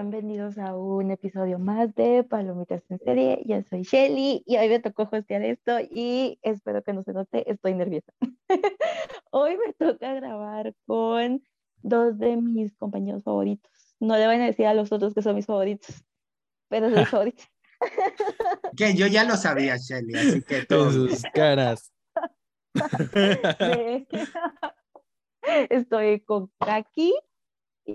bienvenidos a un episodio más de Palomitas en Serie. Yo soy Shelly y hoy me tocó hostear esto y espero que no se note, estoy nerviosa. hoy me toca grabar con dos de mis compañeros favoritos. No le van a decir a los otros que son mis favoritos, pero son mis favoritos. que yo ya lo sabía, Shelly, así que todos. sus caras. Estoy con Kaki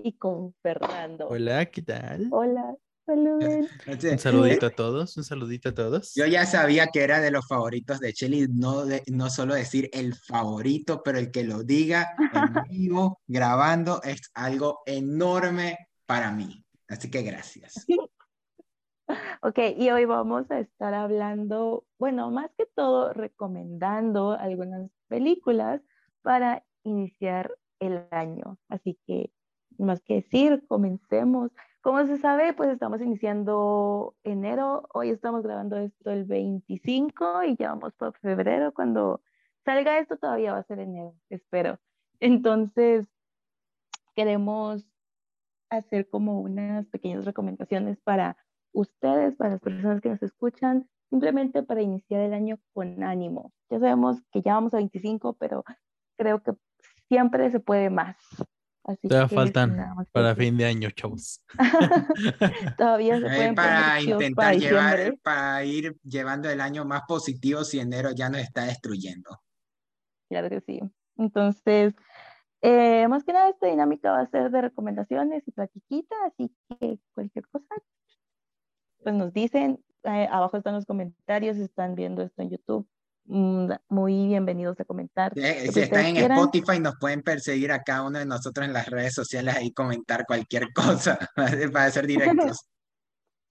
y con Fernando. Hola, ¿qué tal? Hola, saluden. Un saludito a todos, un saludito a todos. Yo ya sabía que era de los favoritos de Shelly, no, no solo decir el favorito, pero el que lo diga en vivo, grabando, es algo enorme para mí. Así que gracias. Ok, y hoy vamos a estar hablando, bueno, más que todo recomendando algunas películas para iniciar el año. Así que más que decir, comencemos. Como se sabe, pues estamos iniciando enero, hoy estamos grabando esto el 25 y ya vamos por febrero, cuando salga esto todavía va a ser enero, espero. Entonces, queremos hacer como unas pequeñas recomendaciones para ustedes, para las personas que nos escuchan, simplemente para iniciar el año con ánimo. Ya sabemos que ya vamos a 25, pero creo que siempre se puede más. Todavía faltan para fin de año, chavos. Todavía se pueden para intentar llevar, para ir llevando el año más positivo si enero ya nos está destruyendo. Claro que sí. Entonces, eh, más que nada esta dinámica va a ser de recomendaciones y platiquita, así que cualquier cosa, pues nos dicen, eh, abajo están los comentarios, están viendo esto en YouTube, muy bienvenidos a comentar. si están en Spotify, nos pueden perseguir a cada uno de nosotros en las redes sociales y comentar cualquier cosa para ser directos.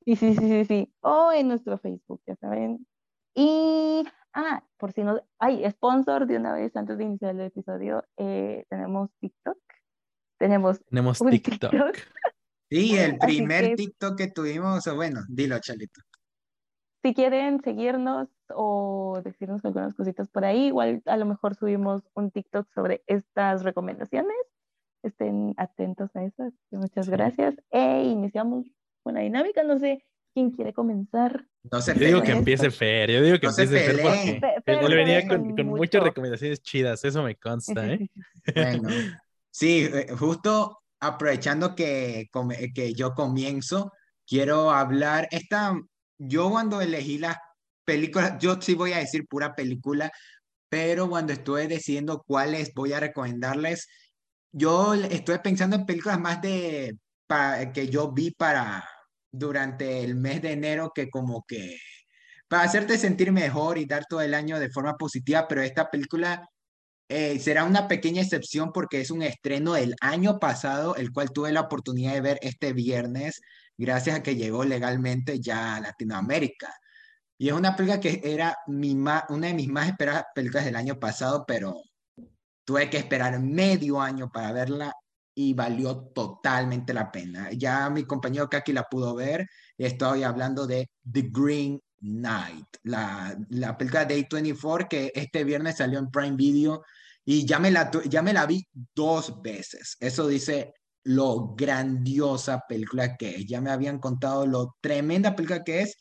Sí, sí, sí, sí, sí. O en nuestro Facebook, ya saben. Y, ah, por si no, hay sponsor de una vez antes de iniciar el episodio, eh, tenemos TikTok. Tenemos, tenemos TikTok. TikTok. Sí, el primer TikTok que tuvimos, bueno, dilo, Chalito. Si quieren seguirnos o decirnos algunas cositas por ahí, igual a lo mejor subimos un TikTok sobre estas recomendaciones. Estén atentos a eso. Muchas gracias. E iniciamos una dinámica. No sé quién quiere comenzar. No sé. Yo digo que empiece Fer. Yo digo que empiece Fer porque le venía con, muchas recomendaciones chidas. Eso me consta, ¿eh? Bueno, sí, eh, justo aprovechando que, que yo comienzo, quiero hablar. Esta yo cuando elegí las películas, yo sí voy a decir pura película, pero cuando estuve decidiendo cuáles voy a recomendarles, yo estuve pensando en películas más de que yo vi para durante el mes de enero que como que para hacerte sentir mejor y dar todo el año de forma positiva, pero esta película eh, será una pequeña excepción porque es un estreno del año pasado, el cual tuve la oportunidad de ver este viernes gracias a que llegó legalmente ya a Latinoamérica. Y es una película que era una de mis más esperadas películas del año pasado, pero tuve que esperar medio año para verla y valió totalmente la pena. Ya mi compañero Kaki la pudo ver. Estoy hablando de The Green Knight, la, la película de A24 que este viernes salió en Prime Video y ya me, la, ya me la vi dos veces. Eso dice lo grandiosa película que es. Ya me habían contado lo tremenda película que es,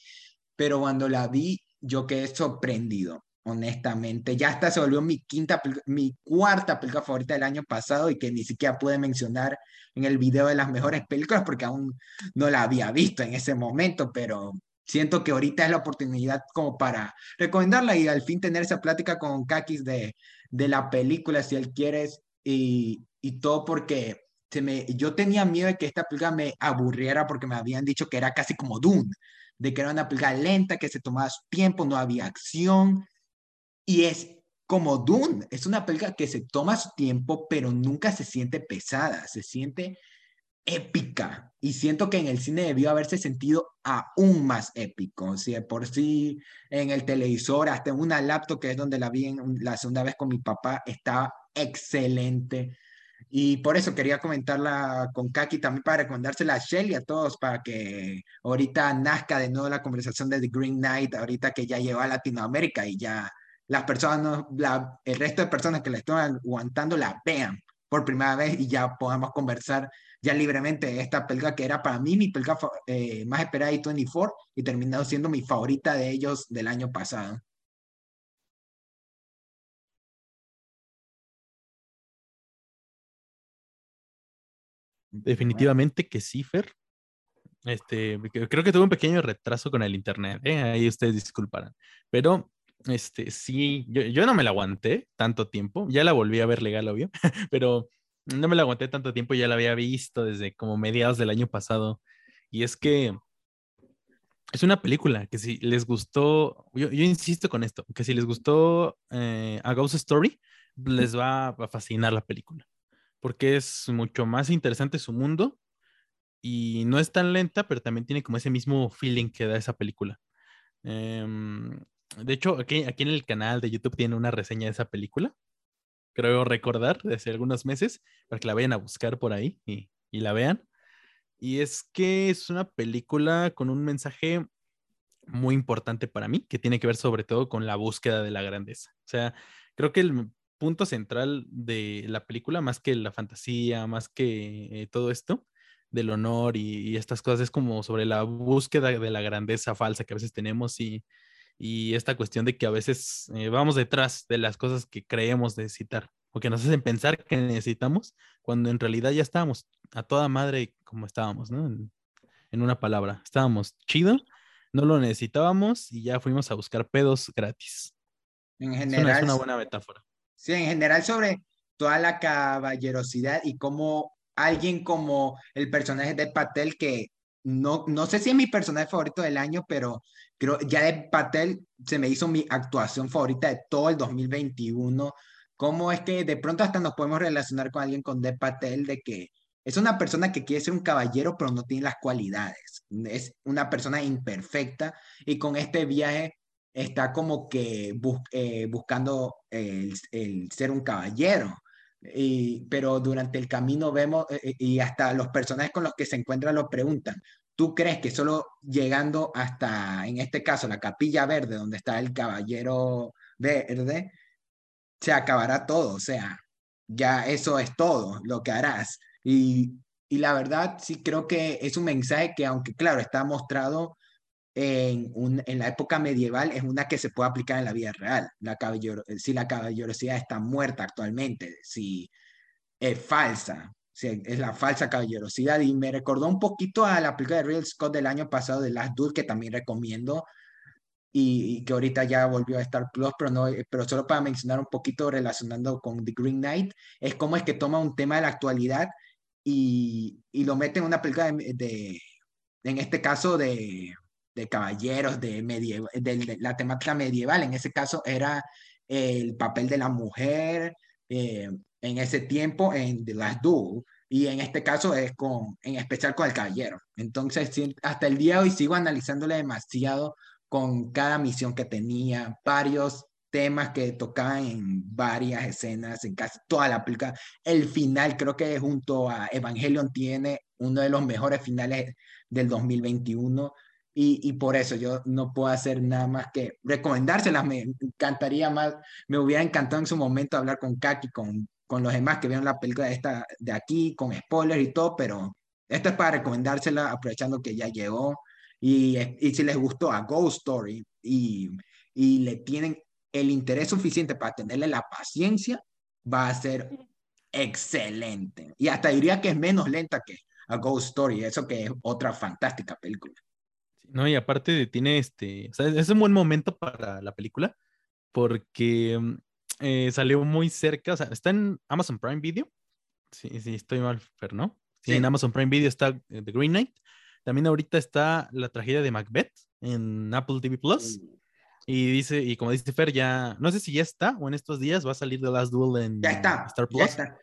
pero cuando la vi yo quedé sorprendido, honestamente. Ya hasta se volvió mi quinta, mi cuarta película favorita del año pasado y que ni siquiera pude mencionar en el video de las mejores películas porque aún no la había visto en ese momento, pero siento que ahorita es la oportunidad como para recomendarla y al fin tener esa plática con Kakis de, de la película si él quieres y, y todo porque me, yo tenía miedo de que esta película me aburriera porque me habían dicho que era casi como Dune, de que era una película lenta, que se tomaba su tiempo, no había acción. Y es como Dune, es una película que se toma su tiempo, pero nunca se siente pesada, se siente épica. Y siento que en el cine debió haberse sentido aún más épico. O sea, por sí en el televisor, hasta en una laptop, que es donde la vi en, la segunda vez con mi papá, estaba excelente. Y por eso quería comentarla con Kaki también para recomendársela a Shelly a todos para que ahorita nazca de nuevo la conversación de The Green Knight, ahorita que ya llegó a Latinoamérica y ya las personas, el resto de personas que la están aguantando la vean por primera vez y ya podamos conversar ya libremente esta película que era para mí mi película eh, más esperada de 24 y terminado siendo mi favorita de ellos del año pasado. Definitivamente que sí, Fer. Este, creo que tuve un pequeño retraso con el internet, ¿eh? ahí ustedes disculparán. Pero, este, sí, yo, yo, no me la aguanté tanto tiempo, ya la volví a ver legal, obvio, pero no me la aguanté tanto tiempo, ya la había visto desde como mediados del año pasado. Y es que es una película que si les gustó, yo, yo insisto con esto, que si les gustó eh, A Ghost Story, les va a fascinar la película, porque es mucho más interesante su mundo y no es tan lenta, pero también tiene como ese mismo feeling que da esa película. Em, de hecho, aquí, en el canal de YouTube tiene una reseña de esa película, creo recordar, de hace algunos meses, para que la vayan a buscar por ahí y, y la vean. Y es que es una película con un mensaje muy importante para mí, que tiene que ver sobre todo con la búsqueda de la grandeza. O sea, creo que el punto central de la película, más que la fantasía, más que eh, todo esto, del honor y, estas cosas, es como sobre la búsqueda de la grandeza falsa que a veces tenemos y, y esta cuestión de que a veces eh, vamos detrás de las cosas que creemos necesitar o que nos hacen pensar que necesitamos, cuando en realidad ya estábamos a toda madre como estábamos, ¿no? En, una palabra, estábamos chido, no lo necesitábamos y ya fuimos a buscar pedos gratis. En general. Es una, buena metáfora. Sí, en general sobre toda la caballerosidad y cómo alguien como el personaje de Patel, que no, no sé si es mi personaje favorito del año, pero creo ya de Patel se me hizo mi actuación favorita de todo el 2021. Cómo es que de pronto hasta nos podemos relacionar con alguien con de Patel, de que es una persona que quiere ser un caballero, pero no tiene las cualidades. Es una persona imperfecta y con este viaje está como que eh, buscando el, ser un caballero. Y, pero durante el camino vemos, eh, eh, y hasta los personajes con los que se encuentran lo preguntan, ¿tú crees que solo llegando hasta, en este caso, la capilla verde, donde está el caballero verde, se acabará todo? O sea, ya eso es todo lo que harás. Y, y la verdad, sí creo que es un mensaje que, aunque claro, está mostrado en, un, en la época medieval, es una que se puede aplicar en la vida real. La si la caballerosidad está muerta actualmente, si es falsa, si es la falsa caballerosidad. Y me recordó un poquito a la película de Real Scott del año pasado de Last Duel, que también recomiendo. Y, y, que ahorita ya volvió a Star Plus, pero, no, pero solo para mencionar un poquito relacionando con The Green Knight, es como es que toma un tema de la actualidad y, y lo mete en una película de, en este caso, de, de caballeros, de, medieval, de, la temática medieval. En ese caso era el papel de la mujer eh, en ese tiempo en The Last Duel. Y en este caso es con, en especial con el caballero. Entonces, hasta el día de hoy sigo analizándole demasiado con cada misión que tenía, varios temas que tocaban en varias escenas, en casi toda la película. El final, creo que junto a Evangelion tiene uno de los mejores finales del 2021. Y, y, por eso yo no puedo hacer nada más que recomendárselas. Me encantaría más, me hubiera encantado en su momento hablar con Kaki, con, con los demás que vieron la película de, esta, de aquí, con spoilers y todo, pero esto es para recomendársela aprovechando que ya llegó. Y, y si les gustó a Ghost Story y, y le tienen el interés suficiente para tenerle la paciencia, va a ser excelente. Y hasta diría que es menos lenta que a Ghost Story, eso que es otra fantástica película. No, y aparte tiene este, o sea, es un buen momento para la película porque mm, eh, salió muy cerca, o sea, está en Amazon Prime Video. Sí, sí, estoy mal, pero no. Sí, en Amazon Prime Video está eh, The Green Knight. También ahorita está la tragedia de Macbeth en Apple TV Plus. Y dice, y como dice Fer, ya, no sé si ya está o en estos días va a salir The Last Duel en Star Plus. Ya está.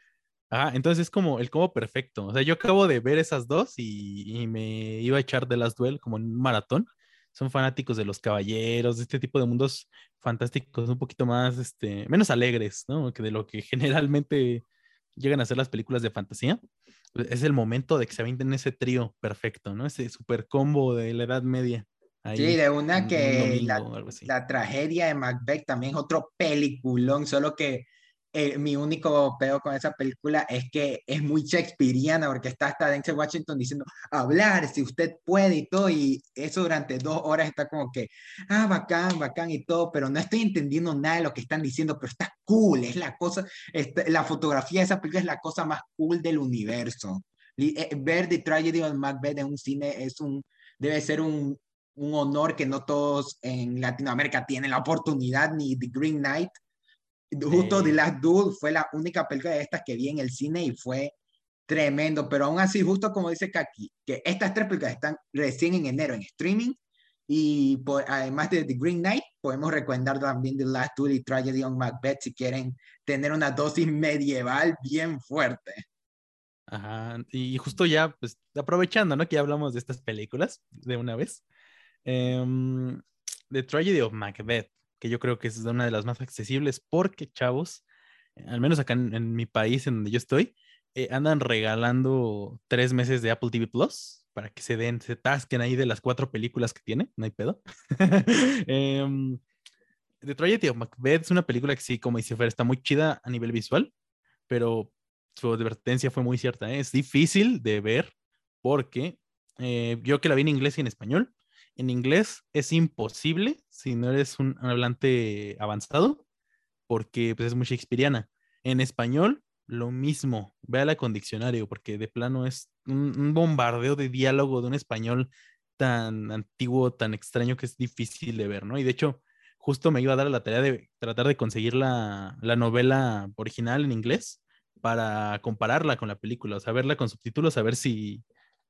Ah, entonces es como el combo perfecto. O sea, yo acabo de ver esas dos y, me iba a echar The Last Duel como en un maratón. Son fanáticos de los caballeros, de este tipo de mundos fantásticos, un poquito más, este, menos alegres, ¿no? Que de lo que generalmente llegan a ser las películas de fantasía. Es el momento de que se avienten ese trío perfecto, ¿no? Ese super combo de la Edad Media sí, de una que la, tragedia de Macbeth también es otro peliculón, solo que eh, mi único pedo con esa película es que es muy shakespeariana porque está hasta Denzel Washington diciendo hablar si usted puede y todo y eso durante dos horas está como que ah bacán bacán y todo pero no estoy entendiendo nada de lo que están diciendo pero está cool es la cosa este, la fotografía de esa película es la cosa más cool del universo. Eh, ver The Tragedy of Macbeth en un cine es un debe ser un un honor que no todos en Latinoamérica tienen la oportunidad ni The Green Knight Justo The Last Duel fue la única película de estas que vi en el cine y fue tremendo, pero aún así, justo como dice Kaki, que estas tres películas están recién en enero en streaming y pues, además de The Green Knight, podemos recomendar también The Last Duel y Tragedy on Macbeth si quieren tener una dosis medieval bien fuerte. Ajá, y justo ya, pues aprovechando, ¿no? Que ya hablamos de estas películas de una vez. The Tragedy of Macbeth que yo creo que es una de las más accesibles porque, chavos, eh, al menos acá en, mi país, en donde yo estoy, eh, andan regalando tres meses de Apple TV Plus para que se den, se tasquen ahí de las cuatro películas que tiene, no hay pedo. The Tragedy of Macbeth es una película que sí, como dice Fer, está muy chida a nivel visual, pero su advertencia fue muy cierta. ¿eh? Es difícil de ver porque yo que la vi en inglés y en español, en inglés es imposible si no eres un hablante avanzado, porque pues, es muy shakespeariana. En español, lo mismo. Véala con diccionario, porque de plano es un, bombardeo de diálogo de un español tan antiguo, tan extraño que es difícil de ver, ¿no? Y de hecho, justo me iba a dar la tarea de tratar de conseguir la, la novela original en inglés para compararla con la película, o sea, con subtítulos, a ver si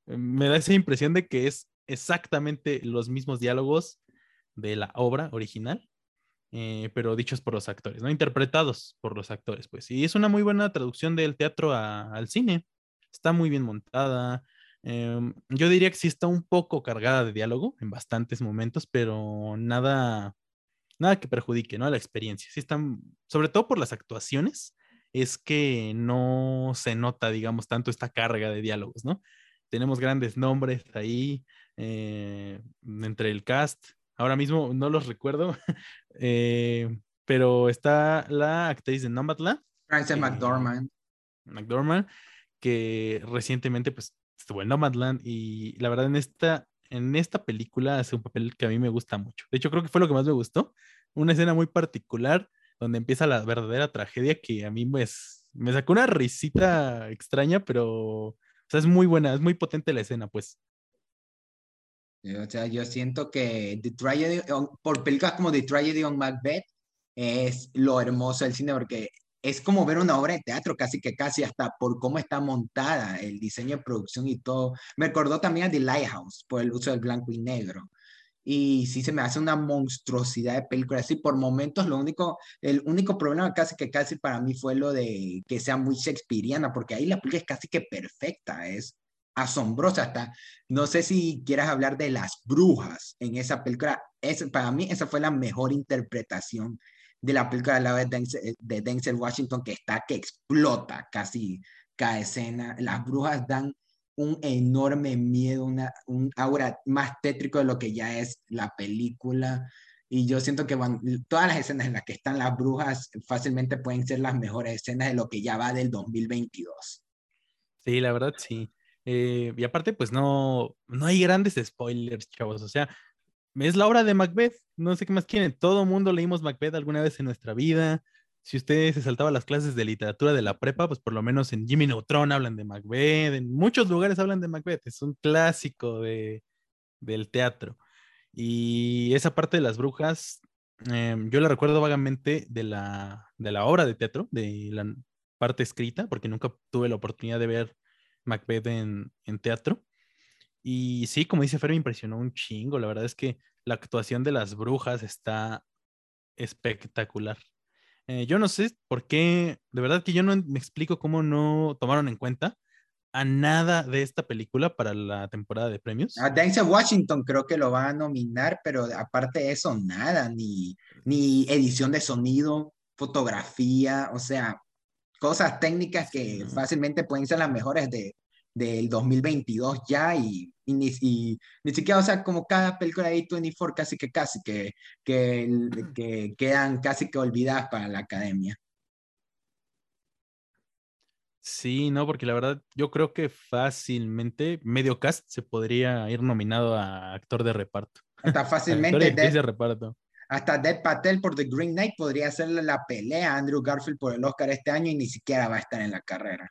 eh, me da esa impresión de que es exactamente los mismos diálogos de la obra original, eh, pero dichos por los actores, ¿no? Interpretados por los actores, pues. Y es una muy buena traducción del teatro al cine. Está muy bien montada. Em, yo diría que sí está un poco cargada de diálogo en bastantes momentos, pero nada, nada que perjudique, ¿no? A la experiencia. Sí están, sobre todo por las actuaciones, es que no se nota, digamos, tanto esta carga de diálogos, ¿no? Tenemos grandes nombres ahí, eh, entre el cast. Ahora mismo no los recuerdo, eh, pero está la actriz de Nomadland. Frances McDormand. McDormand, que recientemente pues, estuvo en Nomadland y la verdad en esta, en esta película hace un papel que a mí me gusta mucho. De hecho, creo que fue lo que más me gustó. Una escena muy particular donde empieza la verdadera tragedia que a mí pues, me sacó una risita extraña, pero es muy buena, es muy potente la escena, pues. O sea, yo siento que The Tragedy, por películas como The Tragedy on Macbeth, es lo hermoso del cine porque es como ver una obra de teatro, casi que casi hasta por cómo está montada, el diseño de producción y todo. Me recordó también a The Lighthouse por el uso del blanco y negro. Y sí se me hace una monstruosidad de película. Así por momentos, lo único, el único problema casi que casi para mí fue lo de que sea muy shakespeariana, porque ahí la película es casi que perfecta, es asombrosa hasta, no sé si quieras hablar de las brujas en esa película, es, para mí esa fue la mejor interpretación de la película de, la Denzel, de Denzel Washington que está, que explota casi cada escena, las brujas dan un enorme miedo, una, un aura más tétrico de lo que ya es la película. Y yo siento que todas las escenas en las que están las brujas fácilmente pueden ser las mejores escenas de lo que ya va del 2022. Sí, la verdad sí. Eh, y aparte, pues no, no hay grandes spoilers, chavos. O sea, es la obra de Macbeth. No sé qué más quieren. Todo mundo leímos Macbeth alguna vez en nuestra vida. Si usted se saltaba las clases de literatura de la prepa, pues por lo menos en Jimmy Neutron hablan de Macbeth. En muchos lugares hablan de Macbeth. Es un clásico de, del teatro. Y esa parte de las brujas, em, yo la recuerdo vagamente de la, de la obra de teatro, de la parte escrita, porque nunca tuve la oportunidad de ver Macbeth en, teatro. Y sí, como dice Fer, me impresionó un chingo. La verdad es que la actuación de las brujas está espectacular. Eh, yo no sé por qué, de verdad que yo no me explico cómo no tomaron en cuenta a nada de esta película para la temporada de premios. A Denzel Washington creo que lo va a nominar, pero aparte de eso, nada, ni, ni edición de sonido, fotografía, o sea, cosas técnicas que fácilmente pueden ser las mejores de, del 2022 ya y, y, ni, ni, siquiera, o sea, como cada película de A24 casi que casi que, que, que quedan casi que olvidadas para la academia. Sí, no, porque la verdad yo creo que fácilmente medio cast se podría ir nominado a actor de reparto. Hasta fácilmente Actor de Dev, reparto. Hasta Dev Patel por The Green Knight podría hacerle la pelea a Andrew Garfield por el Oscar este año y ni siquiera va a estar en la carrera.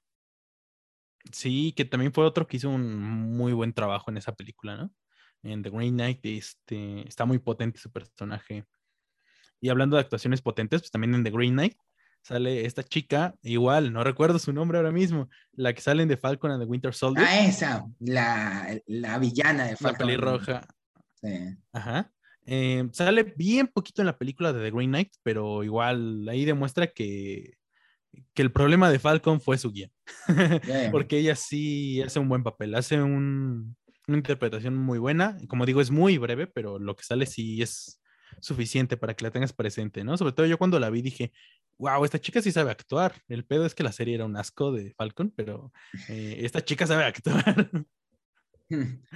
Sí, que también fue otro que hizo un muy buen trabajo en esa película, ¿no? En The Green Knight este, está muy potente su personaje. Y hablando de actuaciones potentes, pues también en The Green Knight sale esta chica, igual, no recuerdo su nombre ahora mismo, la que sale en The Falcon and the Winter Soldier. Ah, esa, la, la villana de la Falcon. pelirroja. Sí. Ajá. Eh, sale bien poquito en la película de The Green Knight, pero igual ahí demuestra que, que el problema de Falcon fue su guía. Porque ella sí hace un buen papel, hace un- una interpretación muy buena. Como digo, es muy breve, pero lo que sale sí es suficiente para que la tengas presente, ¿no? Sobre todo yo cuando la vi dije, wow, esta chica sí sabe actuar. El pedo es que la serie era un asco de Falcon, pero eh, esta chica sabe actuar.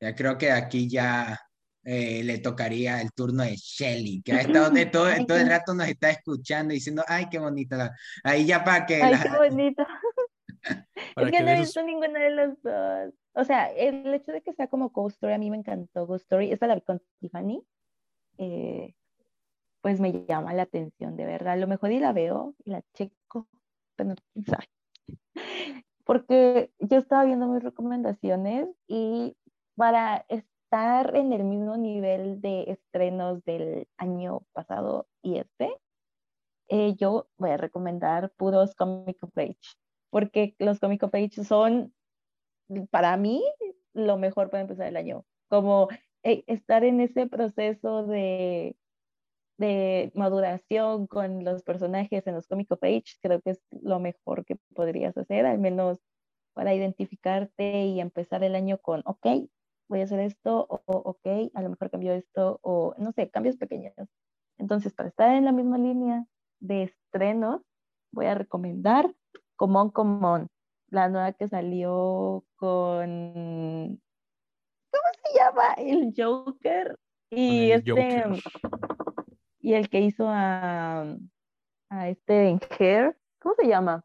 Ya creo que aquí ya eh, le tocaría el turno de Shelly, que ha estado de todo, Ay, todo el rato nos está escuchando diciendo, ay, qué bonita. la-". Ahí ya para que Ay, la- qué bonito. es que que no he visto ninguna de las dos. O sea, el hecho de que sea como Ghost Story, a mí me encantó Ghost Story. Esta la vi con Tiffany. eh, pues me llama la atención, de verdad. A lo mejor y la veo y la checo, pero quién sabe. Porque yo estaba viendo mis recomendaciones y para estar en el mismo nivel de estrenos del año pasado y este, eh, yo voy a recomendar puros comic of age, porque los comic of age son, para mí, lo mejor para empezar el año. Como eh, estar en ese proceso de, de maduración con los personajes en los comic of age, creo que es lo mejor que podrías hacer, al menos para identificarte y empezar el año con, ok, voy a hacer esto, o ok, a lo mejor cambio esto, o no sé, cambios pequeños. Entonces, para estar en la misma línea de estrenos, voy a recomendar Comón Comón, la nueva que salió con, ¿cómo se llama? El Joker y el este, Joker. y el que hizo a, a este en Hair, ¿cómo se llama?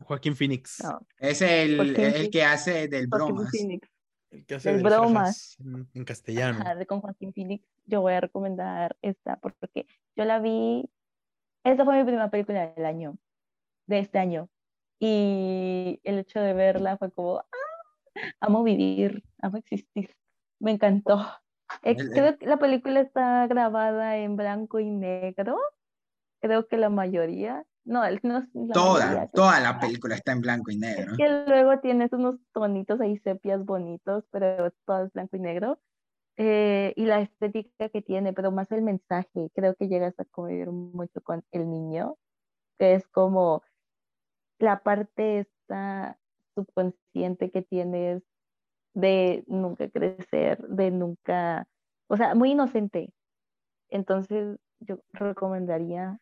Joaquín Phoenix. No, es el, Joaquín el Phoenix. que hace del bromas. Phoenix. El que hace bromas. jajas en, en castellano. Ajá, con Joaquín Phoenix, yo voy a recomendar esta porque yo la vi, esta fue mi primera película del año, de este año, y el hecho de verla fue como, "Ah, amo vivir, amo existir, me encantó. Eh, creo que la película está grabada en blanco y negro, creo que la mayoría, no, el- no la Toda, mayoría, toda la la- película está en blanco y es negro. que luego tienes unos tonitos ahí sepias bonitos, pero todo es blanco y negro. eh, y la estética que tiene, pero más el mensaje, creo que llegas a convivir mucho con el niño, que es como la parte esta subconsciente que tienes de nunca crecer, de nunca, o sea, muy inocente. Entonces, yo recomendaría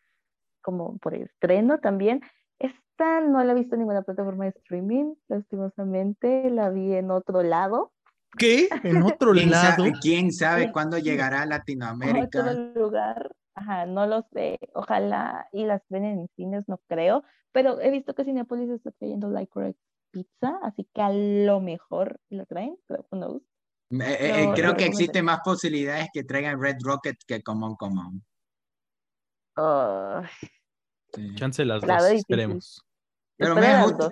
como por estreno también. Esta no la he visto en ninguna plataforma de streaming, lastimosamente, la vi en otro lado, ¿Qué? En otro ¿Quién, lado. quién sabe Sí. cuándo llegará a en Latinoamérica? otro lugar. Ajá, no lo sé. Ojalá y las ven en cines, no creo. Pero he visto que Cinepolis está trayendo Licorice Pizza, así que a lo mejor lo traen, pero who knows. Eh, eh, Lo- creo lo que existen más posibilidades que traigan Red Rocket que Common Common. Ay, Sí. Chance las La dos, esperemos. Pero mira, justo,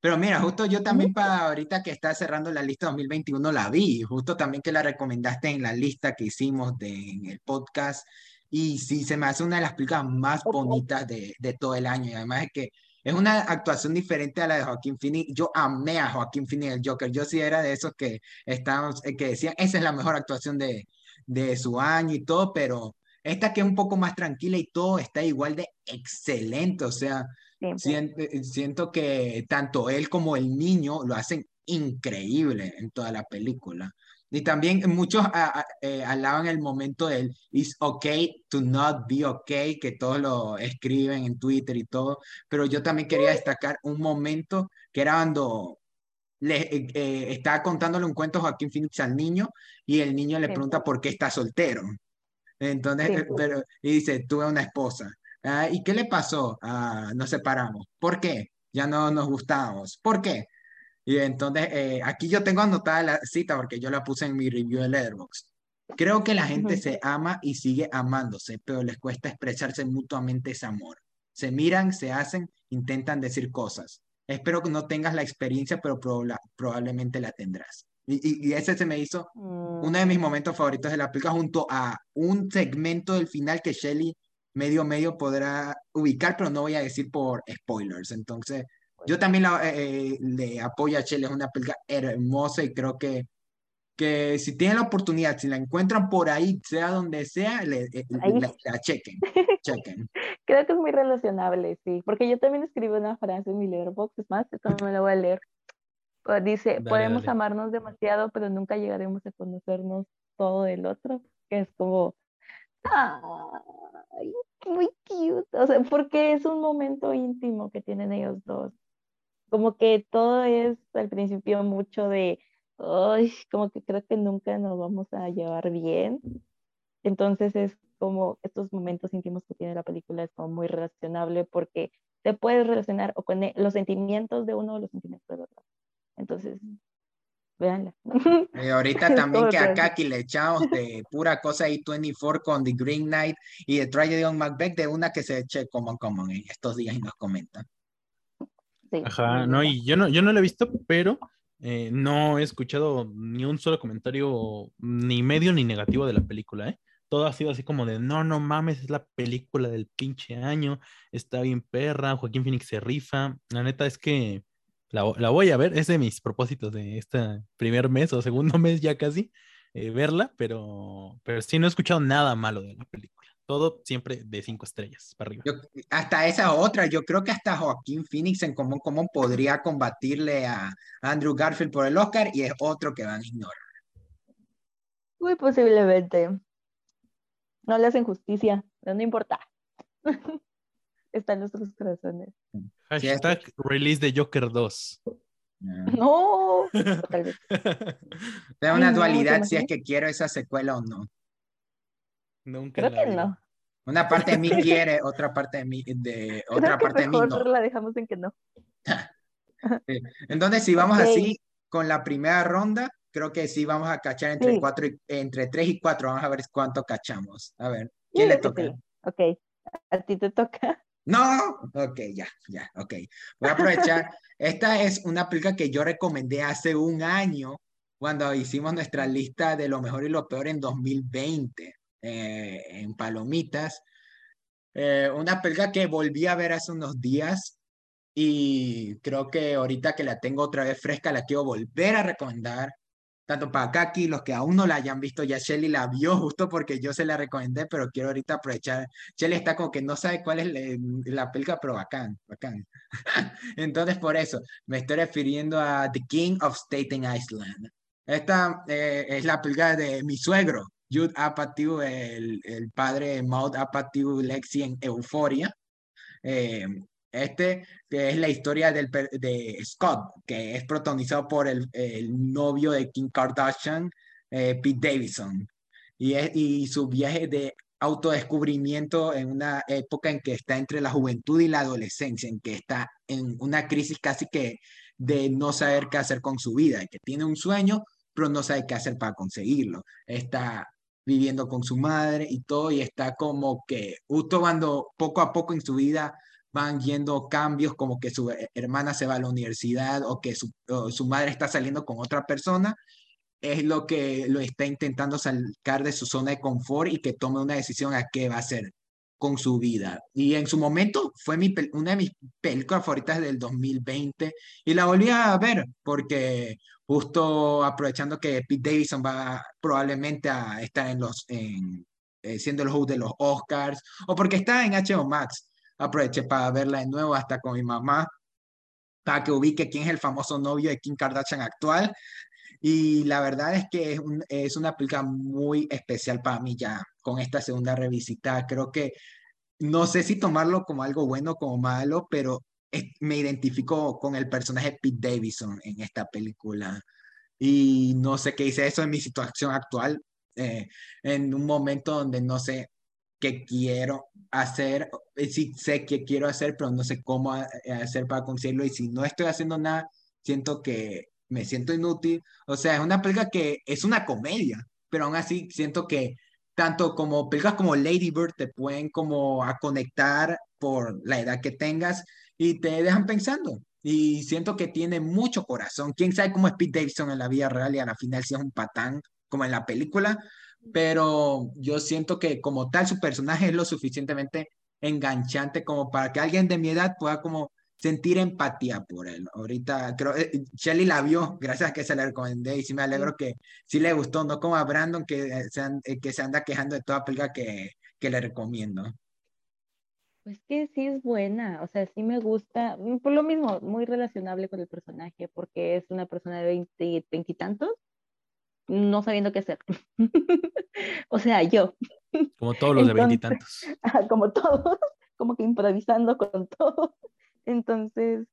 pero mira, justo yo también para ahorita que está cerrando la lista 2021 la vi, justo también que la recomendaste en la lista que hicimos de, en el podcast y sí, se me hace una de las películas más Ojo. bonitas de, de todo el año y además es que es una actuación diferente a la de Joaquín Phoenix. Yo amé a Joaquín Phoenix el Joker, yo sí era de esos que estábamos, eh, que decían, esa es la mejor actuación de, de su año y todo, pero esta que es un poco más tranquila y todo está igual de excelente, o sea, Siempre. Siento, siento que tanto él como el niño lo hacen increíble en toda la película. Y también muchos a- a- eh, alaban el momento del It's okay to not be okay, que todos lo escriben en Twitter y todo, pero yo también quería destacar un momento que era cuando le eh, eh, estaba contándole un cuento Joaquín Phoenix al niño y el niño le pregunta por qué está soltero. Entonces, Sí. eh, pero, y dice, tuve una esposa. Ah, ¿y qué le pasó? Ah, nos separamos. ¿Por qué? Ya no nos gustábamos. ¿Por qué? Y entonces, eh, aquí yo tengo anotada la cita porque yo la puse en mi review de Letterboxd. Creo que la gente se ama y sigue amándose, pero les cuesta expresarse mutuamente ese amor. Se miran, se hacen, intentan decir cosas. Espero que no tengas la experiencia, pero proba- probablemente la tendrás. Y, y- y ese se me hizo uno de mis Mm, momentos favoritos de la película, junto a un segmento del final que Shelly medio medio podrá ubicar, pero no voy a decir por spoilers. Entonces, yo también la- eh, eh, le apoyo a Shelly, es una película hermosa y creo que, que si tienen la oportunidad, si la encuentran por ahí, sea donde sea, le, eh, la, la chequen, chequen. creo que es muy relacionable, sí, porque yo también escribí una frase en mi letterboxd, es más, esta me la voy a leer. Pues Dice, Dale, podemos dale. amarnos demasiado, pero nunca llegaremos a conocernos todo del otro, que es como, ay, muy cute, o sea, porque es un momento íntimo que tienen ellos dos. Como que todo es al principio mucho de, ay, como que creo que nunca nos vamos a llevar bien. Entonces es como estos momentos íntimos que tiene la película es como muy relacionable porque te puedes relacionar o con e- los sentimientos de uno o los sentimientos del otro. Entonces, véanla. Y ahorita también que acá aquí le echamos de pura cosa y 24 con The Green Knight y The Tragedy on Macbeth de una que se eche Common Common en estos días y nos comenta. Sí, Ajá, no, y yo no, yo no lo he visto, pero eh, no he escuchado ni un solo comentario, ni medio ni negativo de la película, ¿eh? Todo ha sido así como de, no, no mames, es la película del pinche año, está bien perra, Joaquín Phoenix se rifa. La neta es que la, la voy a ver, es de mis propósitos de este primer mes o segundo mes ya casi, eh, verla, pero, pero sí no he escuchado nada malo de la película. Todo siempre de cinco estrellas para arriba. Yo, hasta esa otra, yo creo que hasta Joaquín Phoenix en Common Common podría combatirle a Andrew Garfield por el Oscar y es otro que van a ignorar. Muy posiblemente. No le hacen justicia, pero no importa. Está en nuestros corazones. Sí, es- Hashtag release de Joker 2. No, o tal vez. Da Ay, una no, ¿te dualidad si es que quiero esa secuela o no. Nunca Creo la que vida. no. Una parte de mí quiere, otra parte de mí, de, Creo otra que parte de mí mejor no. la dejamos en que no. Sí. Entonces, si vamos Ok. así con la primera ronda, creo que sí vamos a cachar entre Sí. cuatro y, entre tres y cuatro. Vamos a ver cuánto cachamos. A ver, ¿quién Yo le toca? sí. Ok, a ti te toca. No, ok, ya, ya, ok. Voy a aprovechar. Esta es una película que yo recomendé hace un año cuando hicimos nuestra lista de lo mejor y lo peor en 2020 eh, en Palomitas. Eh, una película que volví a ver hace unos días y creo que ahorita que la tengo otra vez fresca la quiero volver a recomendar. Tanto para Kaki, los que aún no la hayan visto, ya Shelly la vio justo porque yo se la recomendé, pero quiero ahorita aprovechar. Shelly está como que no sabe cuál es la, la película, pero bacán, bacán. Entonces, por eso, me estoy refiriendo a The King of Staten Island. Esta eh, es la película de mi suegro, Jude Apatow, el, el padre de Maud Apatow Lexi en Euphoria. Eh, este es la historia de Scott, que es protagonizado por el, el novio de Kim Kardashian, eh, Pete Davidson, y, es, y su viaje de autodescubrimiento en una época en que está entre la juventud y la adolescencia, en que está en una crisis casi que de no saber qué hacer con su vida, que tiene un sueño, pero no sabe qué hacer para conseguirlo. Está viviendo con su madre y todo, y está como que justo cuando poco a poco en su vida van yendo cambios, como que su hermana se va a la universidad o que su, o su madre está saliendo con otra persona, es lo que lo está intentando sacar de su zona de confort y que tome una decisión a qué va a hacer con su vida. Y en su momento fue mi, una de mis películas favoritas del 2020 y la volví a ver porque justo aprovechando que Pete Davidson va probablemente a estar en los, en, eh, siendo el host de los Oscars o porque está en HBO Max. Aproveché para verla de nuevo hasta con mi mamá para que ubique quién es el famoso novio de Kim Kardashian actual. Y la verdad es que es, un- es una película muy especial para mí ya con esta segunda revisita. Creo que no sé si tomarlo como algo bueno como malo, pero es- me identifico con el personaje Pete Davidson en esta película. Y no sé qué hice eso en mi situación actual, eh, en un momento donde no sé que quiero hacer, eh, sí sé que quiero hacer, pero no sé cómo eh, hacer para conseguirlo y si no estoy haciendo nada, siento que me siento inútil. O sea, es una película que es una comedia, pero aún así siento que tanto como películas como Lady Bird te pueden como a conectar por la edad que tengas y te dejan pensando. Y siento que tiene mucho corazón. Quién sabe cómo es Pete Davidson en la vida real y a la final si es un patán como en la película, pero yo siento que como tal su personaje es lo suficientemente enganchante como para que alguien de mi edad pueda como sentir empatía por él. Ahorita creo, eh, Shelly la vio, gracias a que se la recomendé y sí me alegro que sí le gustó, no como a Brandon que eh, se, eh, que se anda quejando de toda película que, que le recomiendo. Pues que sí es buena, o sea, sí me gusta, mm, por lo mismo, muy relacionable con el personaje, porque es una persona de 20, 20 y tantos, no sabiendo qué hacer. o sea, yo. Como todos los de veintitantos. Como todos, como que improvisando con todo. Entonces,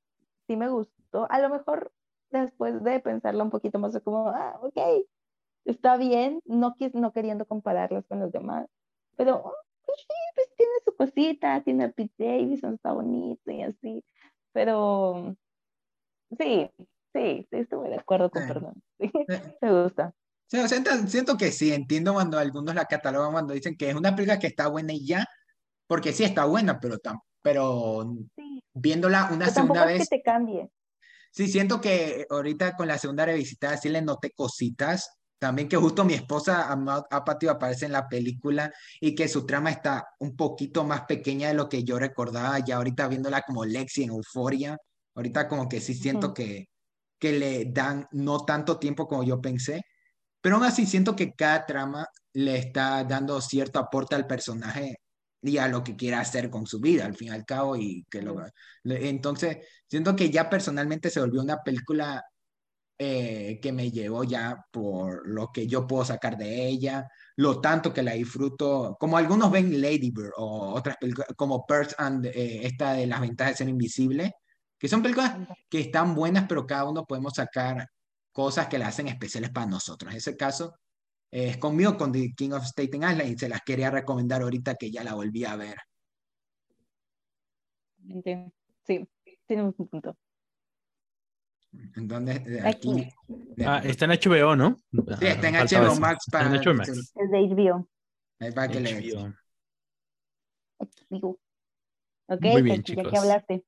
sí me gustó. A lo mejor después de pensarlo un poquito más, como, ah, ok, está bien, no, no queriendo compararlas con los demás, pero pues sí, pues tiene su cosita, tiene a Pete Davidson, está bonito y así, pero sí, sí, estoy de acuerdo con Fernando, me gusta. Sí, siento, siento, que sí, entiendo cuando algunos la catalogan cuando dicen que es una película que está buena y ya, porque sí está buena, pero, pero viéndola una segunda vez. que te cambie. Sí, siento que ahorita con la segunda revisitada sí le noté cositas. También que justo mi esposa Apatio aparece en la película y que su trama está un poquito más pequeña de lo que yo recordaba. Ya ahorita viéndola como Lexi en Euforia, ahorita como que sí siento que, que le dan no tanto tiempo como yo pensé. Pero aún así siento que cada trama le está dando cierto aporte al personaje y a lo que quiera hacer con su vida, al fin y al cabo, y que lo... Entonces, siento que ya personalmente se volvió una película eh, que me llevó ya por lo que yo puedo sacar de ella, lo tanto que la disfruto, como algunos ven Lady Bird o otras películas, como Perth and eh, esta de las ventajas de ser invisible, que son películas que están buenas, pero cada uno podemos sacar cosas que la hacen especiales para nosotros. En ese caso, es conmigo con The King of Staten Island y se las quería recomendar ahorita que ya la volví a ver. Sí, tiene un punto. Entonces, aquí. Ah, está en HBO, ¿no? Sí, está en HBO Max para. Es de HBO. Es para que le. Ok, Muy bien, chicos. ya que hablaste.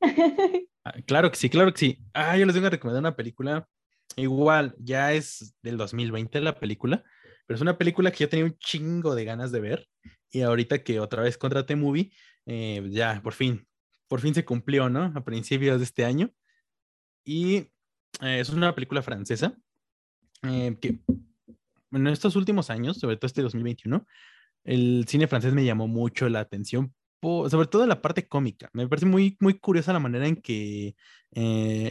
Ah, claro que sí, claro que sí. Ah, yo les tengo que recomendar una película Igual, ya es del 2020 la película, pero es una película que yo tenía un chingo de ganas de ver. Y ahorita que otra vez contraté Movie, eh, ya por fin, por fin se cumplió, ¿no? A principios de este año. Y eh, es una película francesa eh, que en estos últimos años, sobre todo este 2021, el cine francés me llamó mucho la atención, sobre todo la parte cómica. Me parece muy, muy curiosa la manera en que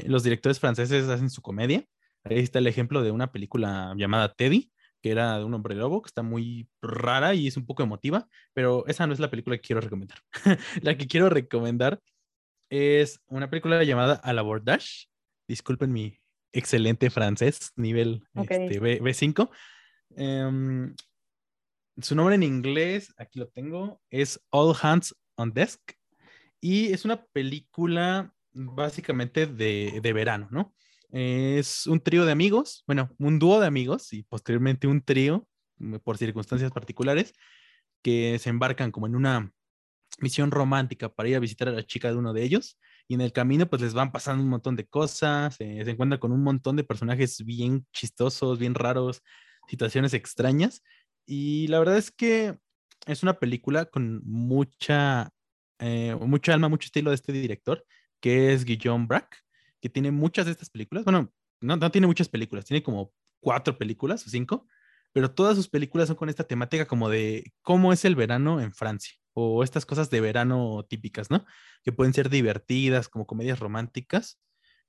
los directores franceses hacen su comedia. Ahí está el ejemplo de una película llamada Teddy, que era de un hombre lobo, que está muy rara y es un poco emotiva, pero esa no es la película que quiero recomendar. la que quiero recomendar es una película llamada Al Abordage. Disculpen mi excelente francés, nivel este, B, 5 em, su nombre en inglés, aquí lo tengo, es All Hands on Desk. Y es una película básicamente de, de verano, ¿no? Es un trío de amigos, bueno, un dúo de amigos y posteriormente un trío mm, por circunstancias particulares que se embarcan como en una misión romántica para ir a visitar a la chica de uno de ellos. Y en el camino pues les van pasando un montón de cosas, eh, se encuentran con un montón de personajes bien chistosos, bien raros, situaciones extrañas. Y la verdad es que es una película con mucha, eh, mucha alma, mucho estilo de este director que es Guillaume Braque que tiene muchas de estas películas. Bueno, no, no tiene muchas películas, tiene como cuatro películas o cinco, pero todas sus películas son con esta temática como de cómo es el verano en Francia o estas cosas de verano típicas, ¿no? Que pueden ser divertidas, como comedias románticas,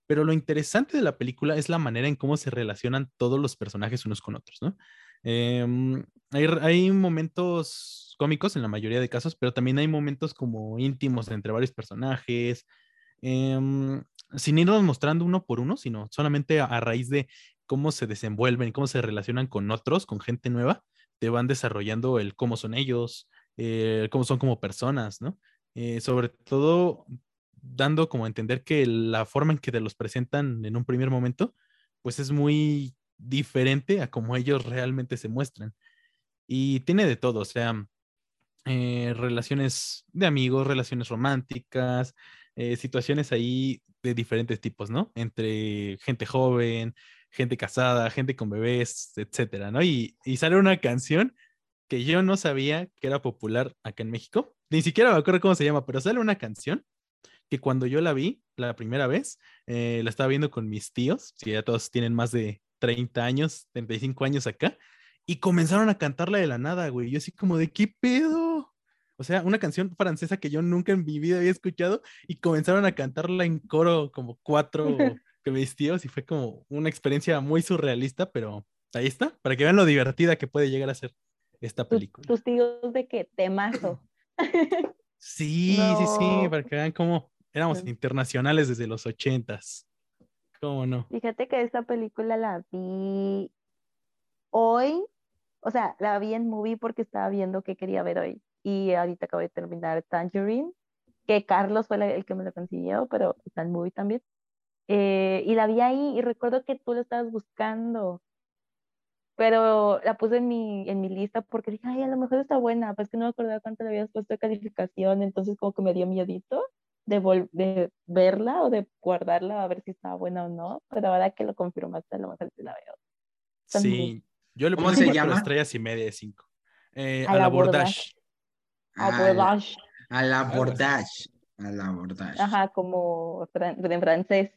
pero lo interesante de la película es la manera en cómo se relacionan todos los personajes unos con otros, ¿no? Em, hay, hay, momentos cómicos en la mayoría de casos, pero también hay momentos como íntimos entre varios personajes. Eh, sin irnos mostrando uno por uno, sino solamente a, raíz de cómo se desenvuelven, cómo se relacionan con otros, con gente nueva, te van desarrollando el cómo son ellos, eh, cómo son como personas, ¿no? Eh, sobre todo dando como a entender que la forma en que te los presentan en un primer momento, pues es muy diferente a como ellos realmente se muestran. Y tiene de todo, o sea, eh, relaciones de amigos, relaciones románticas, eh, situaciones ahí de diferentes tipos, ¿no? Entre gente joven, gente casada, gente con bebés, etcétera, ¿no? Y, y sale una canción que yo no sabía que era popular acá en México. Ni siquiera me acuerdo cómo se llama, pero sale una canción que cuando yo la vi la primera vez, eh, la estaba viendo con mis tíos, si ya todos tienen más de 30 años, 35 años acá, y comenzaron a cantarla de la nada, güey. Yo así como de, ¿qué pedo? O sea, una canción francesa que yo nunca en mi vida había escuchado y comenzaron a cantarla en coro como cuatro que mis tíos y fue como una experiencia muy surrealista, pero ahí está, para que vean lo divertida que puede llegar a ser esta película. Tus tíos de que temazo. Sí, sí, sí, para que vean cómo éramos internacionales desde los ochentas. ¿Cómo no? Fíjate que esta película la vi hoy, o sea, la vi en movie porque estaba viendo qué quería ver hoy. Y ahorita acabo de terminar Tangerine, que Carlos fue el que me lo consiguió, pero está en movie también. Eh, y la vi ahí y recuerdo que tú lo estabas buscando pero la puse en mi, en mi lista porque dije, ay, a lo mejor está buena, pues que no me acordaba cuánto le habías puesto de calificación, entonces como que me dio miedito de, de verla o de guardarla a ver si estaba buena o no, pero ahora que lo confirmaste, a lo mejor sí la veo. Sí, yo le puse cuatro estrellas y media de cinco. Eh, a, la bordage. A bordage. A la bordage. A la bordage. Ajá, como en francés.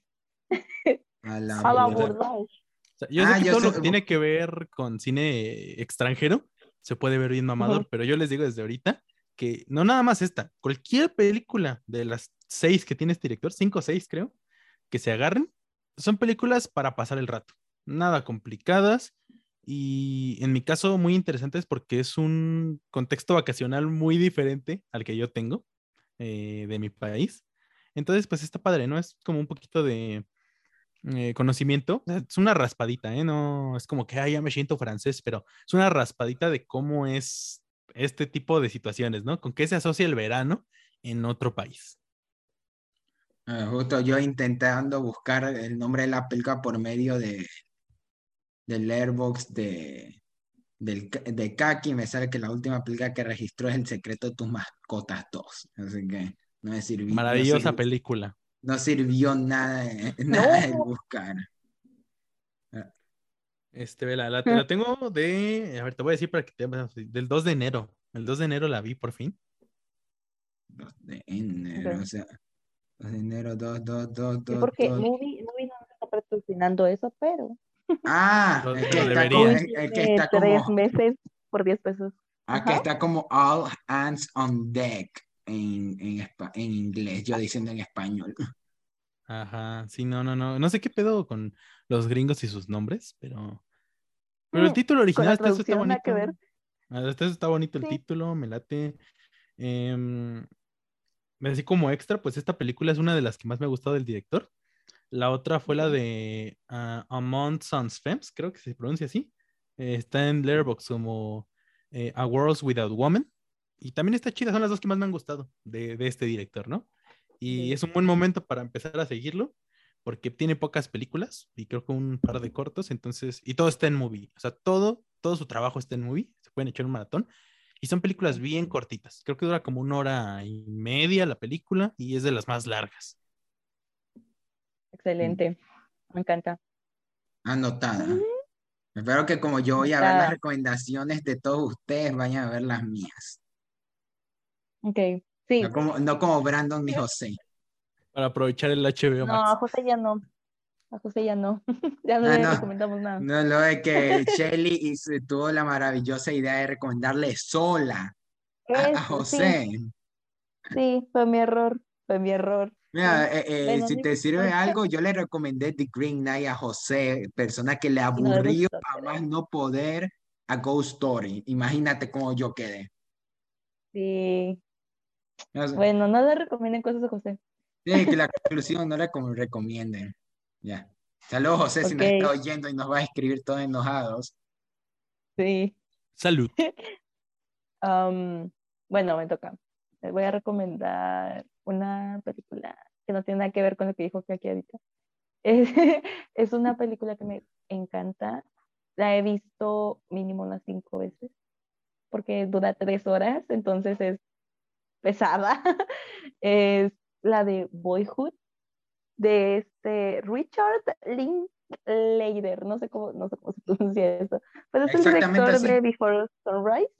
A la bordage yo sé ah, que todo lo que tiene que ver con cine extranjero se puede ver bien mamador, pero yo les digo desde ahorita que no nada más esta, cualquier película de las seis que tiene este director, cinco o seis creo, que se agarren, son películas para pasar el rato, nada complicadas y en mi caso muy interesantes porque es un contexto vacacional muy diferente al que yo tengo eh, de mi país. Entonces, pues está padre, ¿no? Es como un poquito de eh, conocimiento. Es una raspadita, ¿eh? No es como que, ay, ya me siento francés, pero es una raspadita de cómo es este tipo de situaciones, ¿no? Con qué se asocia el verano en otro país. Ah, justo yo intentando buscar el nombre de la película por medio de del Airbox de, del, de Kaki, me sale que la última película que registró es El secreto de tus mascotas 2. Así que no es sirvió. Maravillosa película no sirvió nada, nada de buscar. Este, la, la, la, tengo de, a ver, te voy a decir para que te del 2 de enero. El 2 de enero la vi por fin. 2 de enero, o sea, 2 de enero, 2, 2, 2, 2. porque Movie, movie no está patrocinando eso, pero. Ah, es que, está como, es que está como. Tres meses por 10 pesos. Ah, está como All Hands on Deck en, en, en inglés, yo diciendo en español. Ajá, sí, no, no, no. No sé qué pedo con los gringos y sus nombres, pero. Pero el mm, título original está, está bonito. Que ver. Ah, está, está bonito el título, me late. Eh, así como extra, pues esta película es una de las que más me ha gustado del director. La otra fue la de uh, Among Sons Femmes, creo que se pronuncia así. Eh, está en Letterboxd como eh, A World Without Woman. Y también está chida, son las dos que más me han gustado de, de este director, ¿no? Y es un buen momento para empezar a seguirlo, porque tiene pocas películas y creo que un par de cortos, entonces, y todo está en movie, o sea, todo, todo su trabajo está en movie, se pueden echar un maratón. Y son películas bien cortitas. Creo que dura como una hora y media la película y es de las más largas. Excelente. Me encanta. Anotada. Espero que como yo voy a ver las recomendaciones de todos ustedes, vayan a ver las mías. Ok, sí. No como, no como Brandon ni José. Para aprovechar el HBO No, a José ya no. A José ya no. ya no, ah, le recomendamos nada. No, lo de que Shelly tuvo la maravillosa idea de recomendarle sola a, José. Sí. fue mi error. Fue mi error. Mira, eh, eh, si te sirve algo, yo le recomendé The Green Knight a José, persona que le aburrió a más no poder a Ghost Story. Imagínate cómo yo quedé. Sí. Bueno, no le recomienden cosas a José. Sí, que la conclusión no le recomienden. Ya. Saludos, José, si nos está oyendo y nos va a escribir todos enojados. Sí. Salud. Um, Bueno, me toca. Les voy a recomendar una película que no tiene nada que ver con lo que dijo aquí ahorita. Es, es una película que me encanta. La he visto mínimo unas cinco veces porque dura tres horas, entonces es pesada. Es la de Boyhood de este Richard Linklater, no sé cómo, no sé cómo se pronuncia eso, pero es el director de Before Sunrise.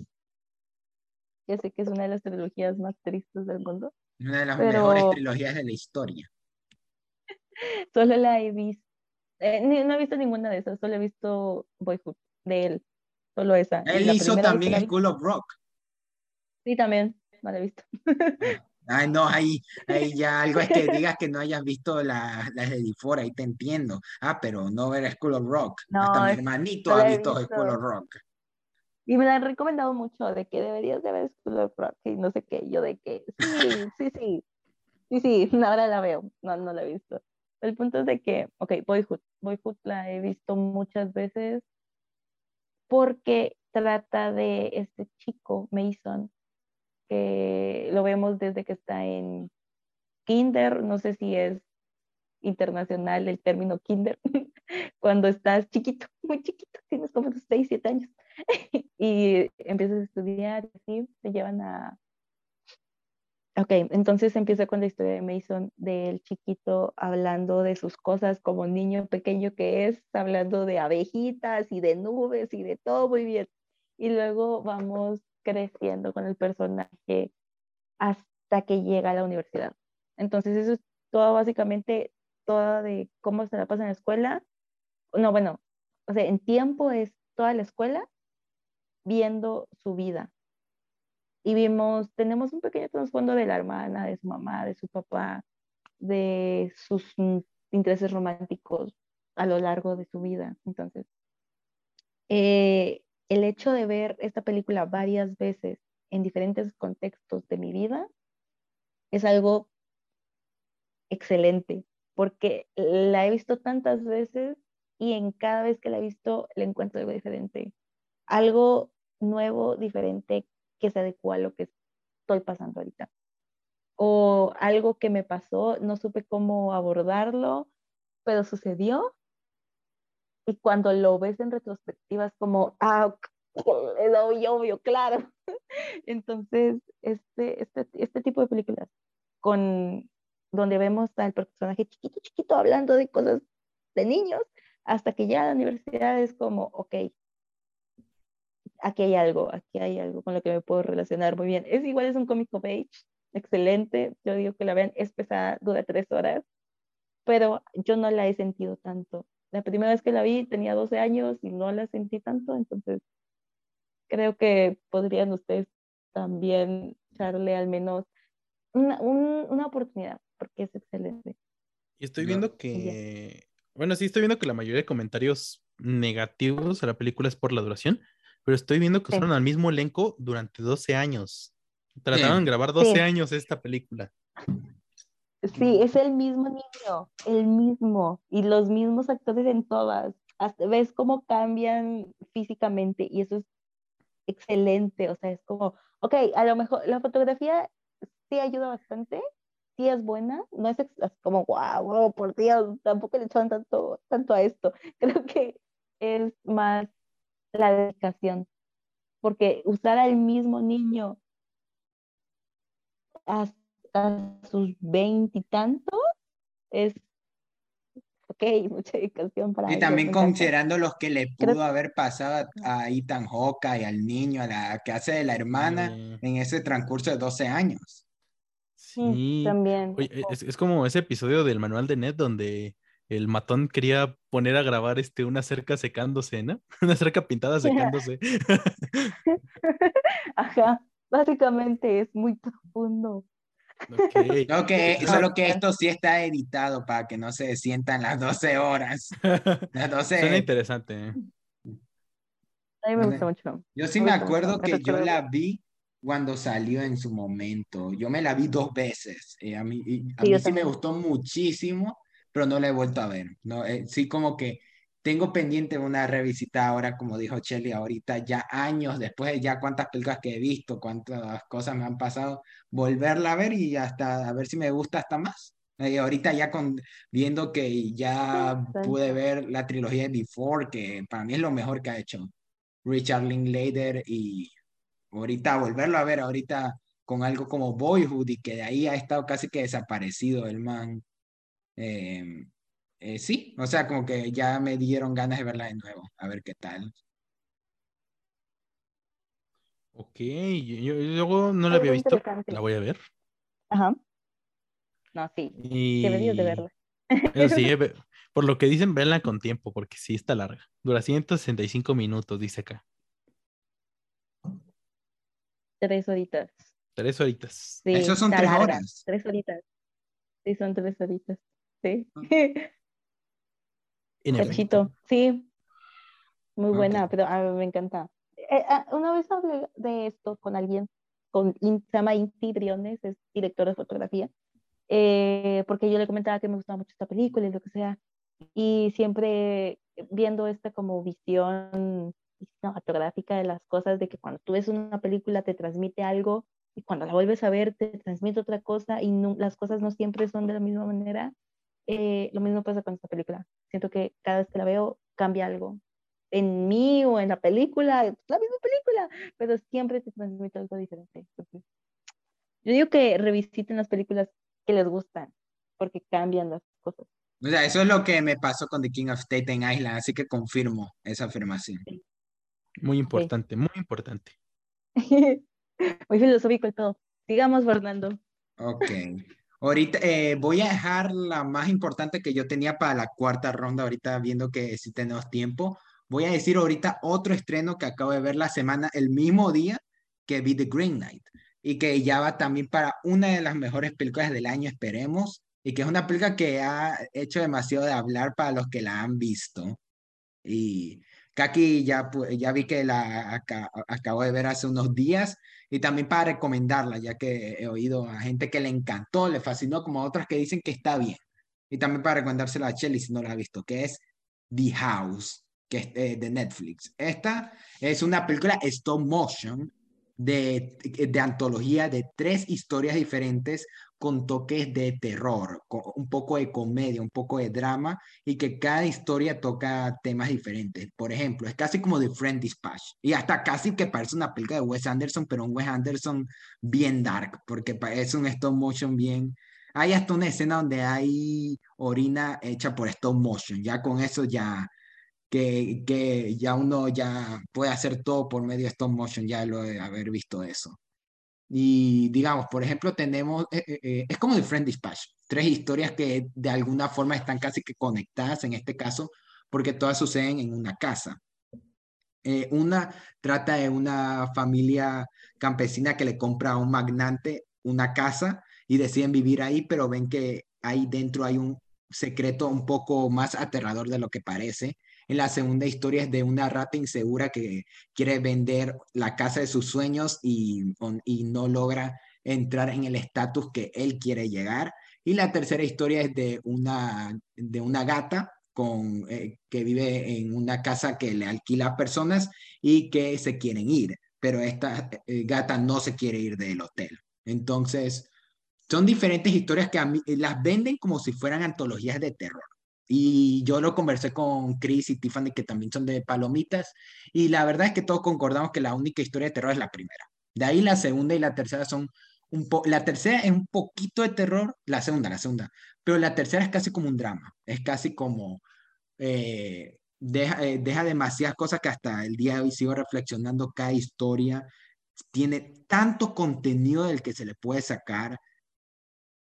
Ya sé que es una de las trilogías más tristes del mundo. Una de las mejores trilogías de la historia. Solo la he visto, eh, no he visto ninguna de esas, solo he visto Boyhood de él, solo esa. Él hizo también School of Rock. Sí, también, no la he visto. Ay, no, ahí, ahí ya algo es que digas que no hayas visto las la de Difora, ahí te entiendo. Ah, pero no ver School of Rock. No, Hasta mi hermanito ha visto, School of Rock. Y me la han recomendado mucho de que deberías de ver School of Rock y no sé qué. Yo de que sí, sí, sí. Sí, sí, ahora la veo. No, no la he visto. El punto es de que, ok, Boyhood. Boyhood la he visto muchas veces porque trata de este chico, Mason, que lo vemos desde que está en kinder, no sé si es internacional el término kinder, cuando estás chiquito, muy chiquito, tienes como 6, 7 años, y empiezas a estudiar, así, te llevan a... Ok, entonces empieza con la historia de Mason, del chiquito hablando de sus cosas como niño pequeño que es, hablando de abejitas y de nubes y de todo muy bien. Y luego vamos creciendo con el personaje hasta que llega a la universidad. Entonces eso es todo básicamente, todo de cómo se la pasa en la escuela. No, bueno, o sea, en tiempo es toda la escuela viendo su vida. Y vimos, tenemos un pequeño trasfondo de la hermana, de su mamá, de su papá, de sus intereses románticos a lo largo de su vida. Entonces, eh, el hecho de ver esta película varias veces en diferentes contextos de mi vida es algo excelente, porque la he visto tantas veces y en cada vez que la he visto le encuentro algo diferente, algo nuevo, diferente, que se adecua a lo que estoy pasando ahorita. O algo que me pasó, no supe cómo abordarlo, pero sucedió y cuando lo ves en retrospectiva es como, ah, es obvio, obvio, claro. Entonces, este, este, este tipo de películas con donde vemos al personaje chiquito, chiquito hablando de cosas de niños, hasta que ya la universidad es como, ok, aquí hay algo, aquí hay algo con lo que me puedo relacionar muy bien. Es igual, es un cómico beige, excelente, yo digo que la vean, es pesada, dura tres horas, pero yo no la he sentido tanto la primera vez que la vi tenía 12 años y no la sentí tanto, entonces creo que podrían ustedes también echarle al menos una, una oportunidad, porque es excelente. Y estoy viendo que, bueno, sí, estoy viendo que la mayoría de comentarios negativos a la película es por la duración, pero estoy viendo que usaron al mismo elenco durante 12 años. Trataron de grabar 12 años esta película. Sí, es el mismo niño, el mismo, y los mismos actores en todas. Hasta ves cómo cambian físicamente y eso es excelente, o sea, es como, ok, a lo mejor la fotografía sí ayuda bastante, sí es buena, no es como, wow, por Dios, tampoco le echan tanto, tanto a esto. Creo que es más la dedicación, porque usar al mismo niño hasta a sus veintitantos, es, ok, mucha dedicación para Y también considerando los que le pudo haber pasado a Ethan Hawke y al niño, a la que hace de la hermana en ese transcurso de 12 años. Sí, también. es, como ese episodio del manual de Ned donde el matón quería poner a grabar este, una cerca secándose, ¿no? Una cerca pintada secándose. Ajá, básicamente es muy profundo. Okay. ok, solo que esto sí está editado para que no se sientan las 12 horas. Las 12... Suena interesante. ¿eh? A mí me gusta mucho. Yo sí me, acuerdo que yo la vi cuando salió en su momento. Yo me la vi dos veces. Eh, a mí, a sí, mí sí me gustó muchísimo, pero no la he vuelto a ver. No, eh, sí como que tengo pendiente una revisita ahora, como dijo Shelly, ahorita ya años después de ya cuántas películas que he visto, cuántas cosas me han pasado, volverla a ver y hasta a ver si me gusta hasta más. Eh, ahorita ya con, viendo que ya pude ver la trilogía de Before, que para mí es lo mejor que ha hecho Richard Linklater y ahorita volverlo a ver, ahorita con algo como Boyhood y que de ahí ha estado casi que desaparecido el man. Em, eh, sí, o sea, como que ya me dieron ganas de verla de nuevo, a ver qué tal. Ok, yo, luego no la había visto, la voy a ver. Ajá. No, sí. Deberías de verla. sí, por lo que dicen, verla con tiempo, porque sí está larga. Dura 165 minutos, dice acá. Tres horitas. Tres horitas. Sí, Eso son tres horas. Tres horitas. Sí, son tres horitas. Sí. Ah. Pechito, sí. Muy buena, pero a mí me encanta. Eh, ah, una vez hablé de esto con alguien, con, se llama Inti Briones, es director de fotografía, eh, porque yo le comentaba que me gustaba mucho esta película y lo que sea, y siempre viendo esta como visión cinematográfica de las cosas, de que cuando tú ves una película te transmite algo y cuando la vuelves a ver te transmite otra cosa y las cosas no siempre son de la misma manera. Eh, lo mismo pasa con esta película. Siento que cada vez que la veo cambia algo en mí o en la película, la misma película, pero siempre te transmite algo diferente. yo digo que revisiten las películas que les gustan, porque cambian las cosas. O sea, eso es lo que me pasó con The King of Staten Island, así que confirmo esa afirmación. Muy importante, muy importante. muy filosófico el todo. Sigamos, Fernando. Ok. Ahorita eh, voy a dejar la más importante que yo tenía para la cuarta ronda, ahorita viendo que si tenemos tiempo. Voy a decir ahorita otro estreno que acabo de ver la semana, el mismo día que vi The Green Knight y que ya va también para una de las mejores películas del año, esperemos, y que es una película que ha hecho demasiado de hablar para los que la han visto. Y Kaki ya, ya vi que la acabo de ver hace unos días y también para recomendarla, ya que he oído a gente que le encantó, le fascinó, como a otras que dicen que está bien. Y también para recomendársela a Shelly si no la ha visto, que es The House, que es de, de Netflix. Esta es una película stop motion de, de antología de tres historias diferentes con toques de terror, un poco de comedia, un poco de drama y que cada historia toca temas diferentes. Por ejemplo, es casi como The Friend Dispatch y hasta casi que parece una película de Wes Anderson, pero un Wes Anderson bien dark, porque es un stop motion bien... Hay hasta una escena donde hay orina hecha por stop motion, ya con eso ya que, ya uno ya puede hacer todo por medio de stop motion, ya lo de haber visto eso. Y digamos, por ejemplo, tenemos, eh, eh, eh, es como The Friend Dispatch, tres historias que de alguna forma están casi que conectadas en este caso, porque todas suceden en una casa. una trata de una familia campesina que le compra a un magnate una casa y deciden vivir ahí, pero ven que ahí dentro hay un secreto un poco más aterrador de lo que parece en la segunda historia es de una rata insegura que quiere vender la casa de sus sueños y, no logra entrar en el estatus que él quiere llegar. Y la tercera historia es de una, de una gata eh, que vive en una casa que le alquila a personas y que se quieren ir, pero esta eh, gata no se quiere ir del hotel. Entonces, son diferentes historias que a mí, las venden como si fueran antologías de terror. Y yo lo conversé con Chris y Tiffany, que también son de Palomitas, y la verdad es que todos concordamos que la única historia de terror es la primera. De ahí la segunda y la tercera son un poco, la tercera es un poquito de terror, la segunda, la segunda, pero la tercera es casi como un drama, es casi como, eh, deja, eh, deja demasiadas cosas que hasta el día de hoy sigo reflexionando, cada historia tiene tanto contenido del que se le puede sacar,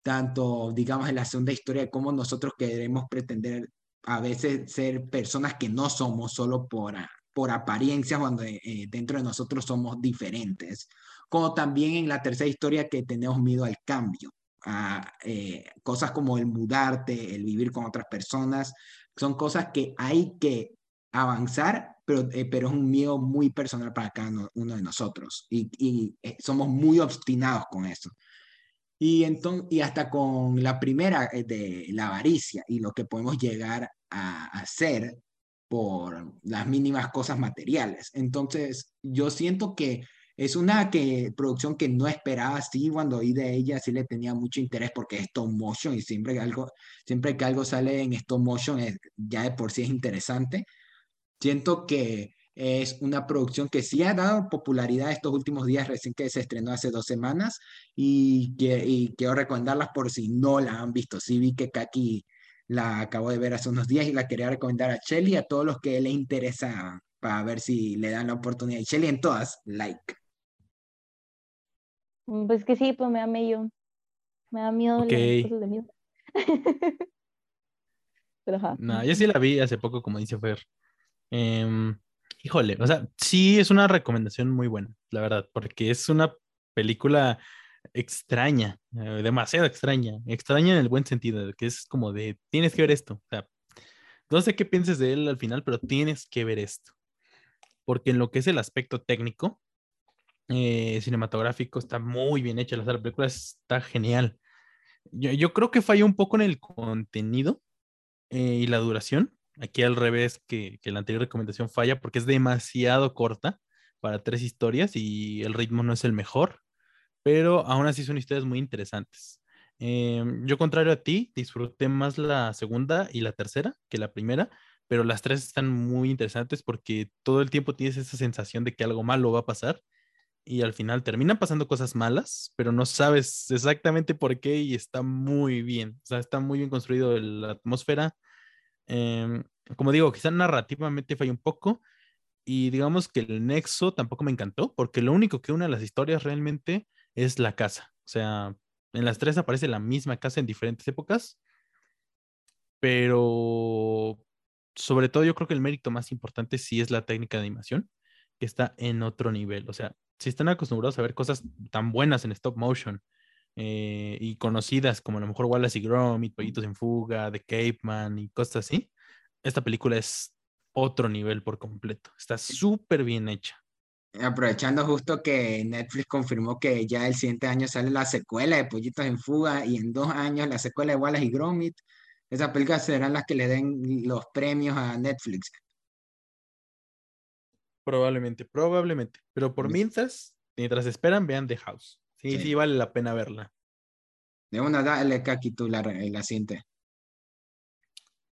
tanto, digamos, en la segunda historia de cómo nosotros queremos pretender a veces ser personas que no somos solo por, por apariencia, cuando eh, dentro de nosotros somos diferentes, como también en la tercera historia que tenemos miedo al cambio, a eh, cosas como el mudarte, el vivir con otras personas, son cosas que hay que avanzar, pero, eh, pero es un miedo muy personal para cada uno de nosotros. Y, y somos muy obstinados con eso. Y, entonces, y hasta con la primera eh, de la avaricia y lo que podemos llegar a hacer, por las mínimas cosas materiales. Entonces, yo siento que es una que, producción que no esperaba así, cuando oí de ella sí le tenía mucho interés porque es stop motion y siempre que algo, siempre que algo sale en stop motion ya de por sí es interesante. Siento que es una producción que sí ha dado popularidad estos últimos días, recién que se estrenó hace dos semanas y, que, y quiero recomendarlas por si no la han visto. Sí vi que Kaki la acabo de ver hace unos días y la quería recomendar a Shelly y a todos los que les interesa para ver si le dan la oportunidad. Y Shelly en todas, like. Pues que sí, pues me da miedo. Me da miedo okay. las cosas de miedo. Pero No, yo sí la vi hace poco, como dice Fer. Em, híjole, o sea, sí es una recomendación muy buena, la verdad, porque es una película extraña, eh, demasiado extraña, extraña en el buen sentido, que es como de, tienes que ver esto. O sea, no sé qué pienses de él al final, pero tienes que ver esto. Porque en lo que es el aspecto técnico, eh, cinematográfico, está muy bien hecha. La película está genial. Yo, creo que falló un poco en el contenido eh, y la duración. Aquí al revés que, la anterior recomendación falla porque es demasiado corta para tres historias y el ritmo no es el mejor pero aún así son historias muy interesantes. Em, yo, contrario a ti, disfruté más la segunda y la tercera que la primera, pero las tres están muy interesantes porque todo el tiempo tienes esa sensación de que algo malo va a pasar y al final terminan pasando cosas malas, pero no sabes exactamente por qué y está muy bien. O sea, está muy bien construido la atmósfera. Em, como digo, quizá narrativamente falla un poco y digamos que el nexo tampoco me encantó porque lo único que une a las historias realmente es la casa. O sea, en las tres aparece la misma casa en diferentes épocas, pero sobre todo yo creo que el mérito más importante sí es la técnica de animación, que está en otro nivel. O sea, si están acostumbrados a ver cosas tan buenas en stop motion eh, y conocidas como a lo mejor Wallace y Gromit, Pollitos en Fuga, The Cape Man y cosas así, esta película es otro nivel por completo. Está súper bien hecha. Aprovechando justo que Netflix confirmó que ya el siguiente año sale la secuela de Pollitos en Fuga y en dos años la secuela de Wallace y Gromit, esas películas serán las que le den los premios a Netflix. Probablemente, probablemente. Pero por mientras, mientras esperan, vean The House. Sí, sí, vale la pena verla. De una, dale, Kaki, tú la, la siguiente.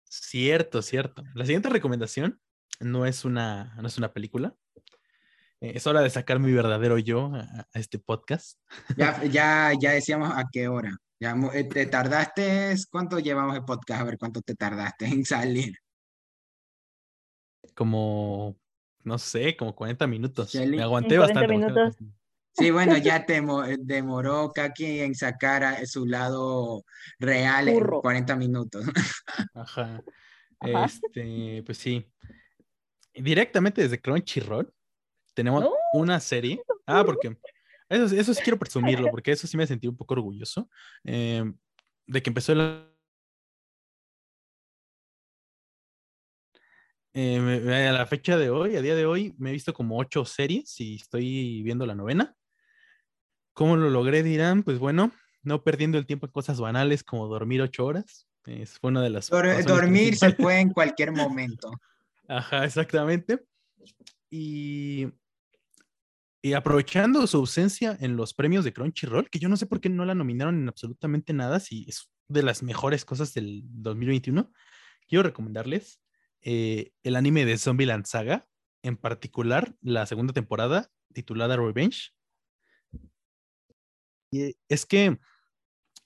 Cierto, cierto. La siguiente recomendación no es una, no es una película, eh, es hora de sacar mi verdadero yo a, este podcast. Ya, ya, ya decíamos a qué hora. Ya, eh, ¿Te tardaste? ¿Cuánto llevamos el podcast? A ver cuánto te tardaste en salir. Como, no sé, como 40 minutos. Me aguanté bastante. Minutos. Sí, bueno, ya te eh, demoró Kaki en sacar a su lado real en 40 minutos. Ajá. Este, pues sí. Directamente desde Crunchyroll tenemos una serie. Ah, porque eso, eso sí quiero presumirlo, porque eso sí me sentí un poco orgulloso em, de que empezó el. Em, a la fecha de hoy, a día de hoy, me he visto como ocho series y estoy viendo la novena. ¿Cómo lo logré? Dirán, pues bueno, no perdiendo el tiempo en cosas banales como dormir ocho horas. Es, fue una de las. dormir se puede en cualquier momento. Ajá, exactamente. Y y aprovechando su ausencia en los premios de Crunchyroll, que yo no sé por qué no la nominaron en absolutamente nada, si es de las mejores cosas del 2021, quiero recomendarles eh, el anime de Zombieland Saga, en particular la segunda temporada titulada Revenge. Es que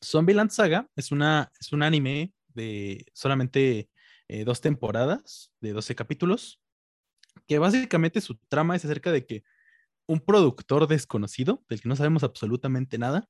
Zombieland Saga es, una, es un anime de solamente eh, dos temporadas, de 12 capítulos, que básicamente su trama es acerca de que un productor desconocido, del que no sabemos absolutamente nada,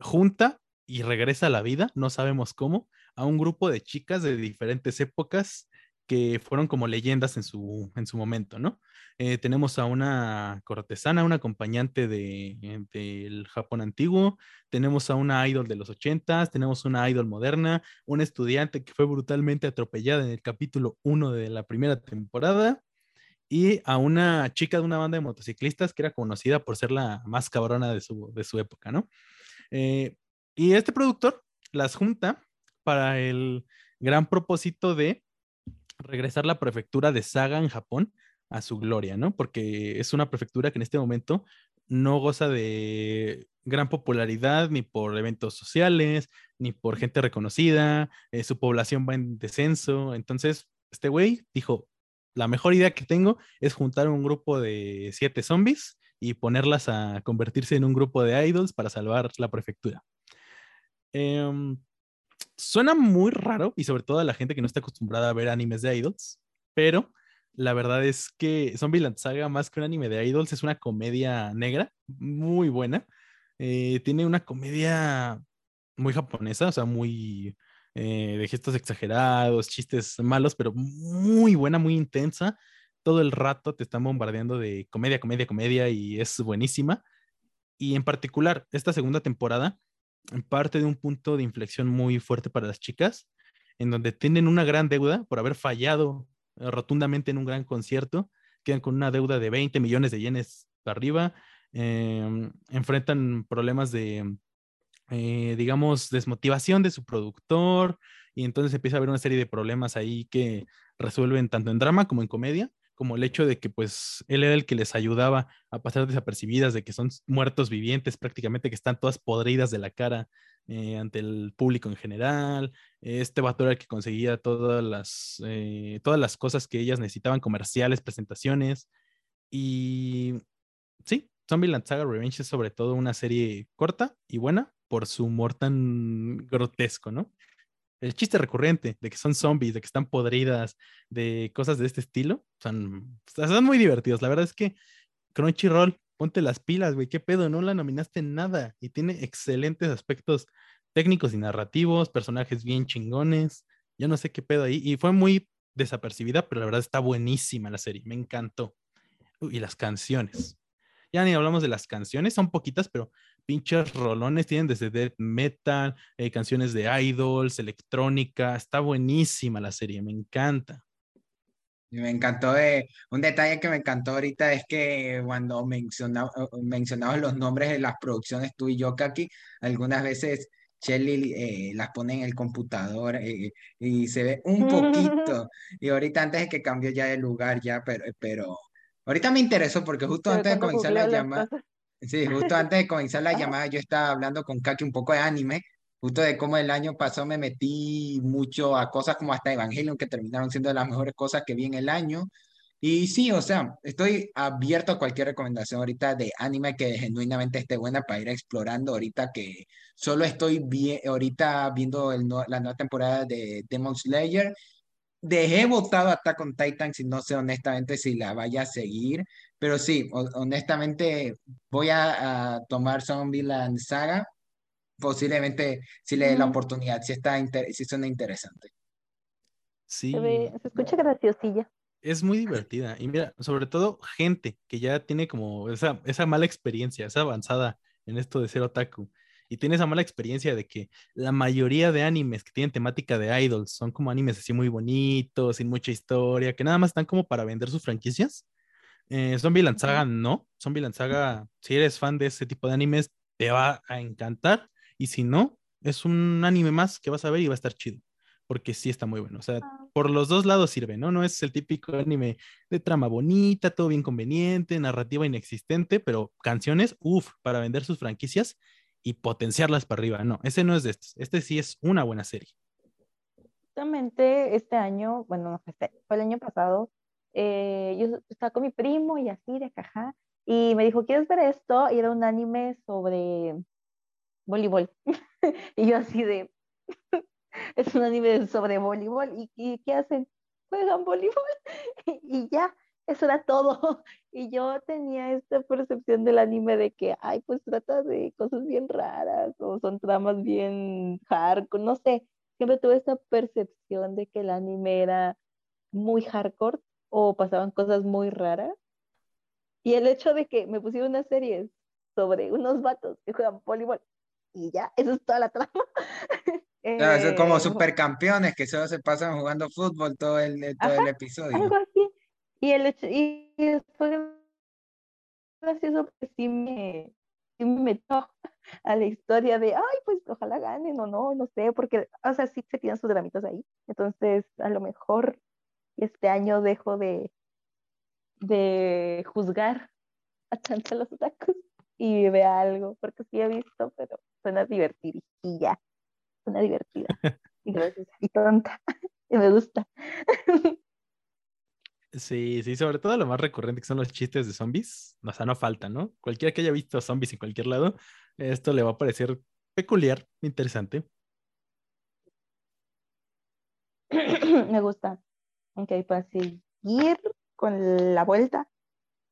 junta y regresa a la vida, no sabemos cómo, a un grupo de chicas de diferentes épocas que fueron como leyendas en su, en su momento, ¿no? Eh, tenemos a una cortesana, una acompañante de, del Japón antiguo, tenemos a una idol de los ochentas, tenemos una idol moderna, un estudiante que fue brutalmente atropellada en el capítulo 1 de la primera temporada, y a una chica de una banda de motociclistas que era conocida por ser la más cabrona de su, de su época, ¿no? Eh, y este productor las junta para el gran propósito de regresar la prefectura de Saga en Japón a su gloria, ¿no? Porque es una prefectura que en este momento no goza de gran popularidad ni por eventos sociales, ni por gente reconocida, eh, su población va en descenso. Entonces, este güey dijo, la mejor idea que tengo es juntar un grupo de siete zombies y ponerlas a convertirse en un grupo de idols para salvar la prefectura. Em, suena muy raro y sobre todo a la gente que no está acostumbrada a ver animes de idols, pero la verdad es que Zombieland Saga, más que un anime de idols, es una comedia negra muy buena. Eh, tiene una comedia muy japonesa, o sea, muy eh, de gestos exagerados, chistes malos, pero muy buena, muy intensa. Todo el rato te están bombardeando de comedia, comedia, comedia y es buenísima. Y en particular, esta segunda temporada parte de un punto de inflexión muy fuerte para las chicas, en donde tienen una gran deuda por haber fallado eh, rotundamente en un gran concierto, quedan con una deuda de 20 millones de yenes arriba, em, enfrentan problemas de, eh, digamos, desmotivación de su productor, y entonces empieza a haber una serie de problemas ahí que resuelven tanto en drama como en comedia, como el hecho de que pues él era el que les ayudaba a pasar desapercibidas, de que son muertos vivientes prácticamente, que están todas podridas de la cara eh, ante el público en general. Este vato era el que conseguía todas las, eh, todas las cosas que ellas necesitaban, comerciales, presentaciones. Y sí, Zombieland Saga Revenge es sobre todo una serie corta y buena por su humor tan grotesco, ¿no? El chiste recurrente de que son zombies, de que están podridas, de cosas de este estilo, son, muy divertidos. La verdad es que Crunchyroll, ponte las pilas, güey, qué pedo, no la nominaste nada y tiene excelentes aspectos técnicos y narrativos, personajes bien chingones, yo no sé qué pedo ahí y fue muy desapercibida, pero la verdad está buenísima la serie, me encantó. y las canciones. Ya ni hablamos de las canciones, son poquitas, pero pinches rolones, tienen desde death metal, eh, canciones de idols, electrónica, está buenísima la serie, me encanta. Me encantó, eh, un detalle que me encantó ahorita es que cuando mencionaba, mencionabas los nombres de las producciones, tú y yo, Kaki, algunas veces Shelly eh, las pone en el computador y se ve un poquito. Y ahorita antes de que cambie ya de lugar, ya, pero, pero ahorita me interesó porque justo antes de comenzar la llamada, Sí, justo antes de comenzar la llamada yo estaba hablando con Kaki un poco de anime, justo de cómo el año pasado me metí mucho a cosas como hasta Evangelion, que terminaron siendo de las mejores cosas que vi en el año. Y sí, o sea, estoy abierto a cualquier recomendación ahorita de anime que genuinamente esté buena para ir explorando ahorita que solo estoy bien, ahorita viendo el la nueva temporada de Demon Slayer dejé votado Attack on Titan, si no sé honestamente si la vaya a seguir, pero sí, honestamente voy a, tomar Zombieland Saga, posiblemente si le dé la oportunidad, si, está si suena interesante. Sí. Se, escucha graciosilla. Es muy divertida. Y mira, sobre todo gente que ya tiene como esa, esa mala experiencia, esa avanzada en esto de ser otaku y tiene esa mala experiencia de que la mayoría de animes que tienen temática de idols son como animes así muy bonitos, sin mucha historia, que nada más están como para vender sus franquicias. Eh, Zombie Saga no. Zombie Saga, si eres fan de ese tipo de animes, te va a encantar. Y si no, es un anime más que vas a ver y va a estar chido. Porque sí está muy bueno. O sea, ah. por los dos lados sirve, ¿no? No es el típico anime de trama bonita, todo bien conveniente, narrativa inexistente, pero canciones, uff, para vender sus franquicias y potenciarlas para arriba. No, ese no es de estos. Este sí es una buena serie. Justamente este año, bueno, este, fue el año pasado, eh, yo estaba con mi primo y así de caja, y me dijo, ¿quieres ver esto? Y era un anime sobre voleibol. y yo así de, es un anime sobre voleibol. ¿Y, y qué hacen? Juegan voleibol. y ya, eso era todo. Y yo tenía esta percepción del anime de que, ay, pues trata de cosas bien raras o son tramas bien hardcore, no sé. Siempre tuve esta percepción de que el anime era muy hardcore o pasaban cosas muy raras. Y el hecho de que me pusieron una serie sobre unos vatos que juegan voleibol y ya, eso es toda la trama. es como eh, supercampeones que solo se pasan jugando fútbol todo el, todo el episodio. Algo así. Y, el hecho, y fue gracioso porque sí me, sí me a la historia de, ay, pues ojalá ganen o no, no sé, porque, o sea, sí se tiran sus dramitas ahí. Entonces, a lo mejor este año dejo de, de juzgar a tanto los otakus y vea algo, porque sí he visto, pero suena divertidilla, suena divertida y gracias, y tonta, y me gusta. Sí, sí, sobre todo lo más recurrente que son los chistes de zombies. O sea, no falta, ¿no? Cualquiera que haya visto zombies en cualquier lado, esto le va a parecer peculiar, interesante. Me gusta. Ok, para seguir con la vuelta.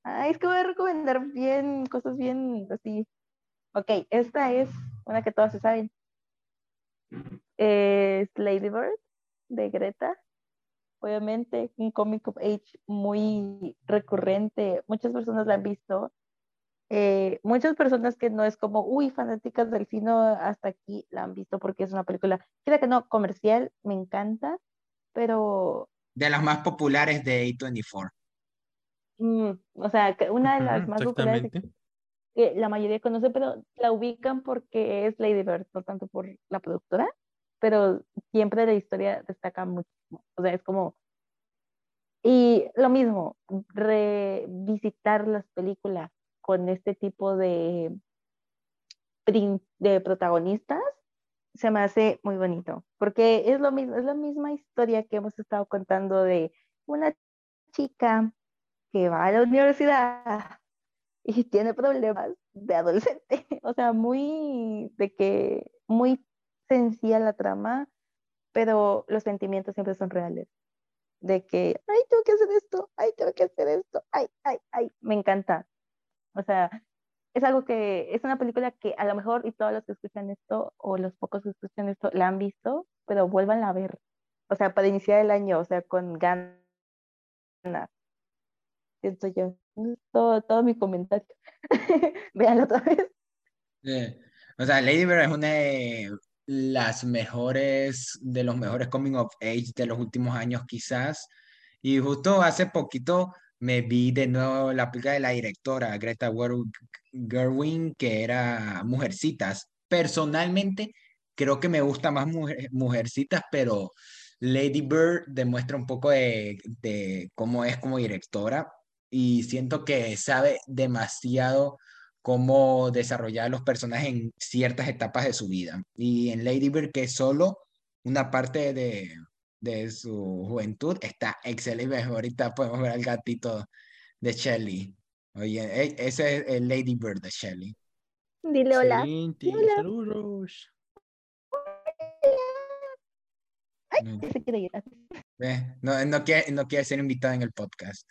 Ay, es que voy a recomendar bien, cosas bien así. Ok, esta es una que todos se saben. Es Lady de Greta obviamente un comic of age muy recurrente, muchas personas la han visto, eh, muchas personas que no es como, uy, fanáticas del cine hasta aquí la han visto porque es una película, queda que no, comercial, me encanta, pero... De las más populares de A24. Mm, o sea, una de las más populares que la mayoría conoce, pero la ubican porque es Lady Bird, no tanto por la productora, pero siempre la historia destaca muchísimo. O sea, es como... Y lo mismo, revisitar las películas con este tipo de, de protagonistas se me hace muy bonito, porque es lo mismo, es la misma historia que hemos estado contando de una chica que va a la universidad y tiene problemas de adolescente, o sea, muy de que muy sencilla la trama, pero los sentimientos siempre son reales. De que, ay, tengo que hacer esto, ay, tengo que hacer esto, ay, ay, ay, me encanta. O sea, es algo que, es una película que a lo mejor y todos los que escuchan esto, o los pocos que escuchan esto, la han visto, pero vuelvan a ver. O sea, para iniciar el año, o sea, con ganas. Siento yo. Todo, todo mi comentario. Veanlo otra vez. O sea, Lady Bird es una las mejores, de los mejores coming of age de los últimos años quizás. Y justo hace poquito me vi de nuevo la película de la directora Greta Gerwin, que era Mujercitas. Personalmente, creo que me gusta más Mujercitas, pero Lady Bird demuestra un poco de, de cómo es como directora y siento que sabe demasiado cómo desarrollar los personajes en ciertas etapas de su vida. Y en Lady Bird, que es solo una parte de, de su juventud, está excelente. Ahorita podemos ver al gatito de Shelly. Oye, e, ese es el Lady Bird de Shelly. Dile hola. saludos. Ay, mm. se quiere ir. No, no, quiere, no quiere ser invitado en el podcast.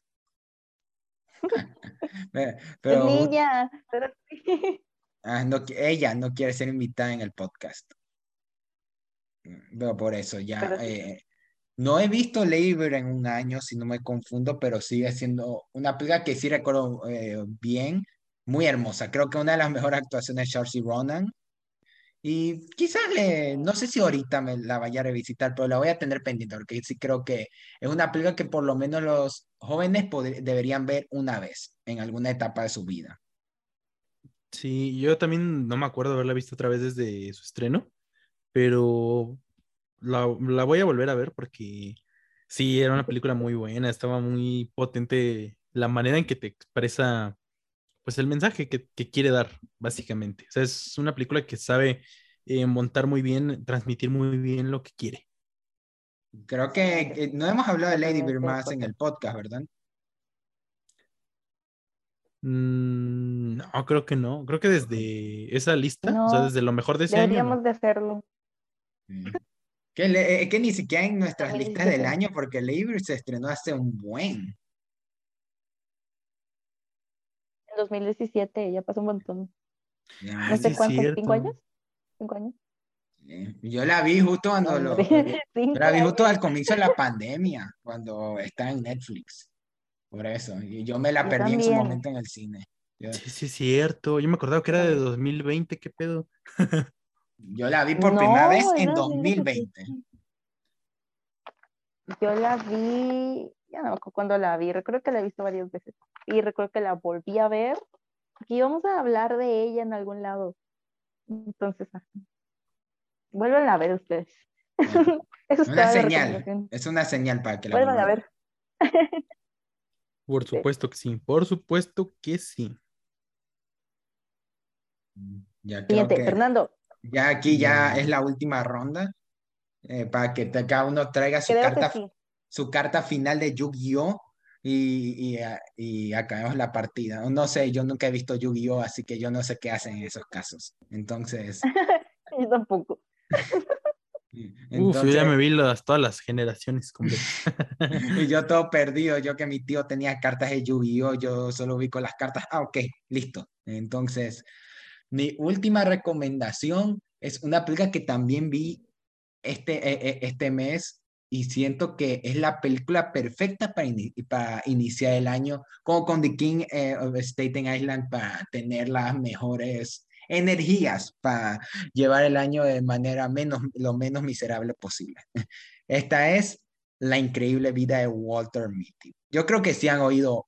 Pero, niña, ah, no, ella no quiere ser invitada en el podcast. Pero por eso ya. Eh, no he visto Labor en un año, si no me confundo, pero sigue siendo una película que sí recuerdo eh, bien, muy hermosa. Creo que una de las mejores actuaciones de Charles Ronan. Y quizás le, no sé si ahorita me la vaya a revisitar, pero la voy a tener pendiente, porque sí creo que es una película que por lo menos los jóvenes deberían ver una vez en alguna etapa de su vida. Sí, yo también no me acuerdo haberla visto otra vez desde su estreno, pero la, voy a volver a ver porque sí, era una película muy buena, estaba muy potente la manera en que te expresa pues el mensaje que, quiere dar, básicamente. O sea, es una película que sabe eh, montar muy bien, transmitir muy bien lo que quiere. Creo que no hemos hablado de Lady Bird más en el podcast, ¿verdad? Mm, no, creo que no. Creo que desde esa lista, o sea, desde lo mejor de ese deberíamos de hacerlo. Que, eh, que, ni siquiera en nuestras listas del año, porque Lady Bird se estrenó hace un buen. 2017, ya pasó un montón. no sé cuántos, ¿cinco años? ¿Cinco años? Yo la vi justo cuando lo, la vi justo al comienzo de la pandemia, cuando está en Netflix. Por eso. Y yo me la perdí en su momento en el cine. Sí, sí, es cierto. Yo me acordaba que era de 2020, ¿qué pedo? yo la vi por primera vez en 2020. Yo la vi, ya no me acuerdo cuándo la vi, recuerdo que la he visto varias veces y recuerdo que la volví a ver, porque íbamos a hablar de ella en algún lado. Entonces, vuelven a ver ustedes. es una señal, es una señal para que la vuelvan a ver. Por supuesto que sí, por supuesto que sí. Ya creo Siguiente, que Fernando. ya aquí ya es la última ronda eh, para que te- cada uno traiga su Creo carta, sí. su carta final de Yu-Gi-Oh! Y, y, y acabemos la partida. No sé, yo nunca he visto Yu-Gi-Oh! Así que yo no sé qué hacen en esos casos. Entonces, Yo tampoco. Uf, yo ya entonces me vi las, todas las generaciones completas. y yo todo perdido. Yo que mi tío tenía cartas de Yu-Gi-Oh! Yo solo vi con las cartas. Ah, ok, listo. Entonces, mi última recomendación es una película que también vi este, eh, eh, este mes y siento que es la película perfecta para, ini- para iniciar el año, como con The King eh, of Staten Island, para tener las mejores energías para llevar el año de manera menos, lo menos miserable posible. Esta es La increíble vida de Walter Mitty. Yo creo que sí han oído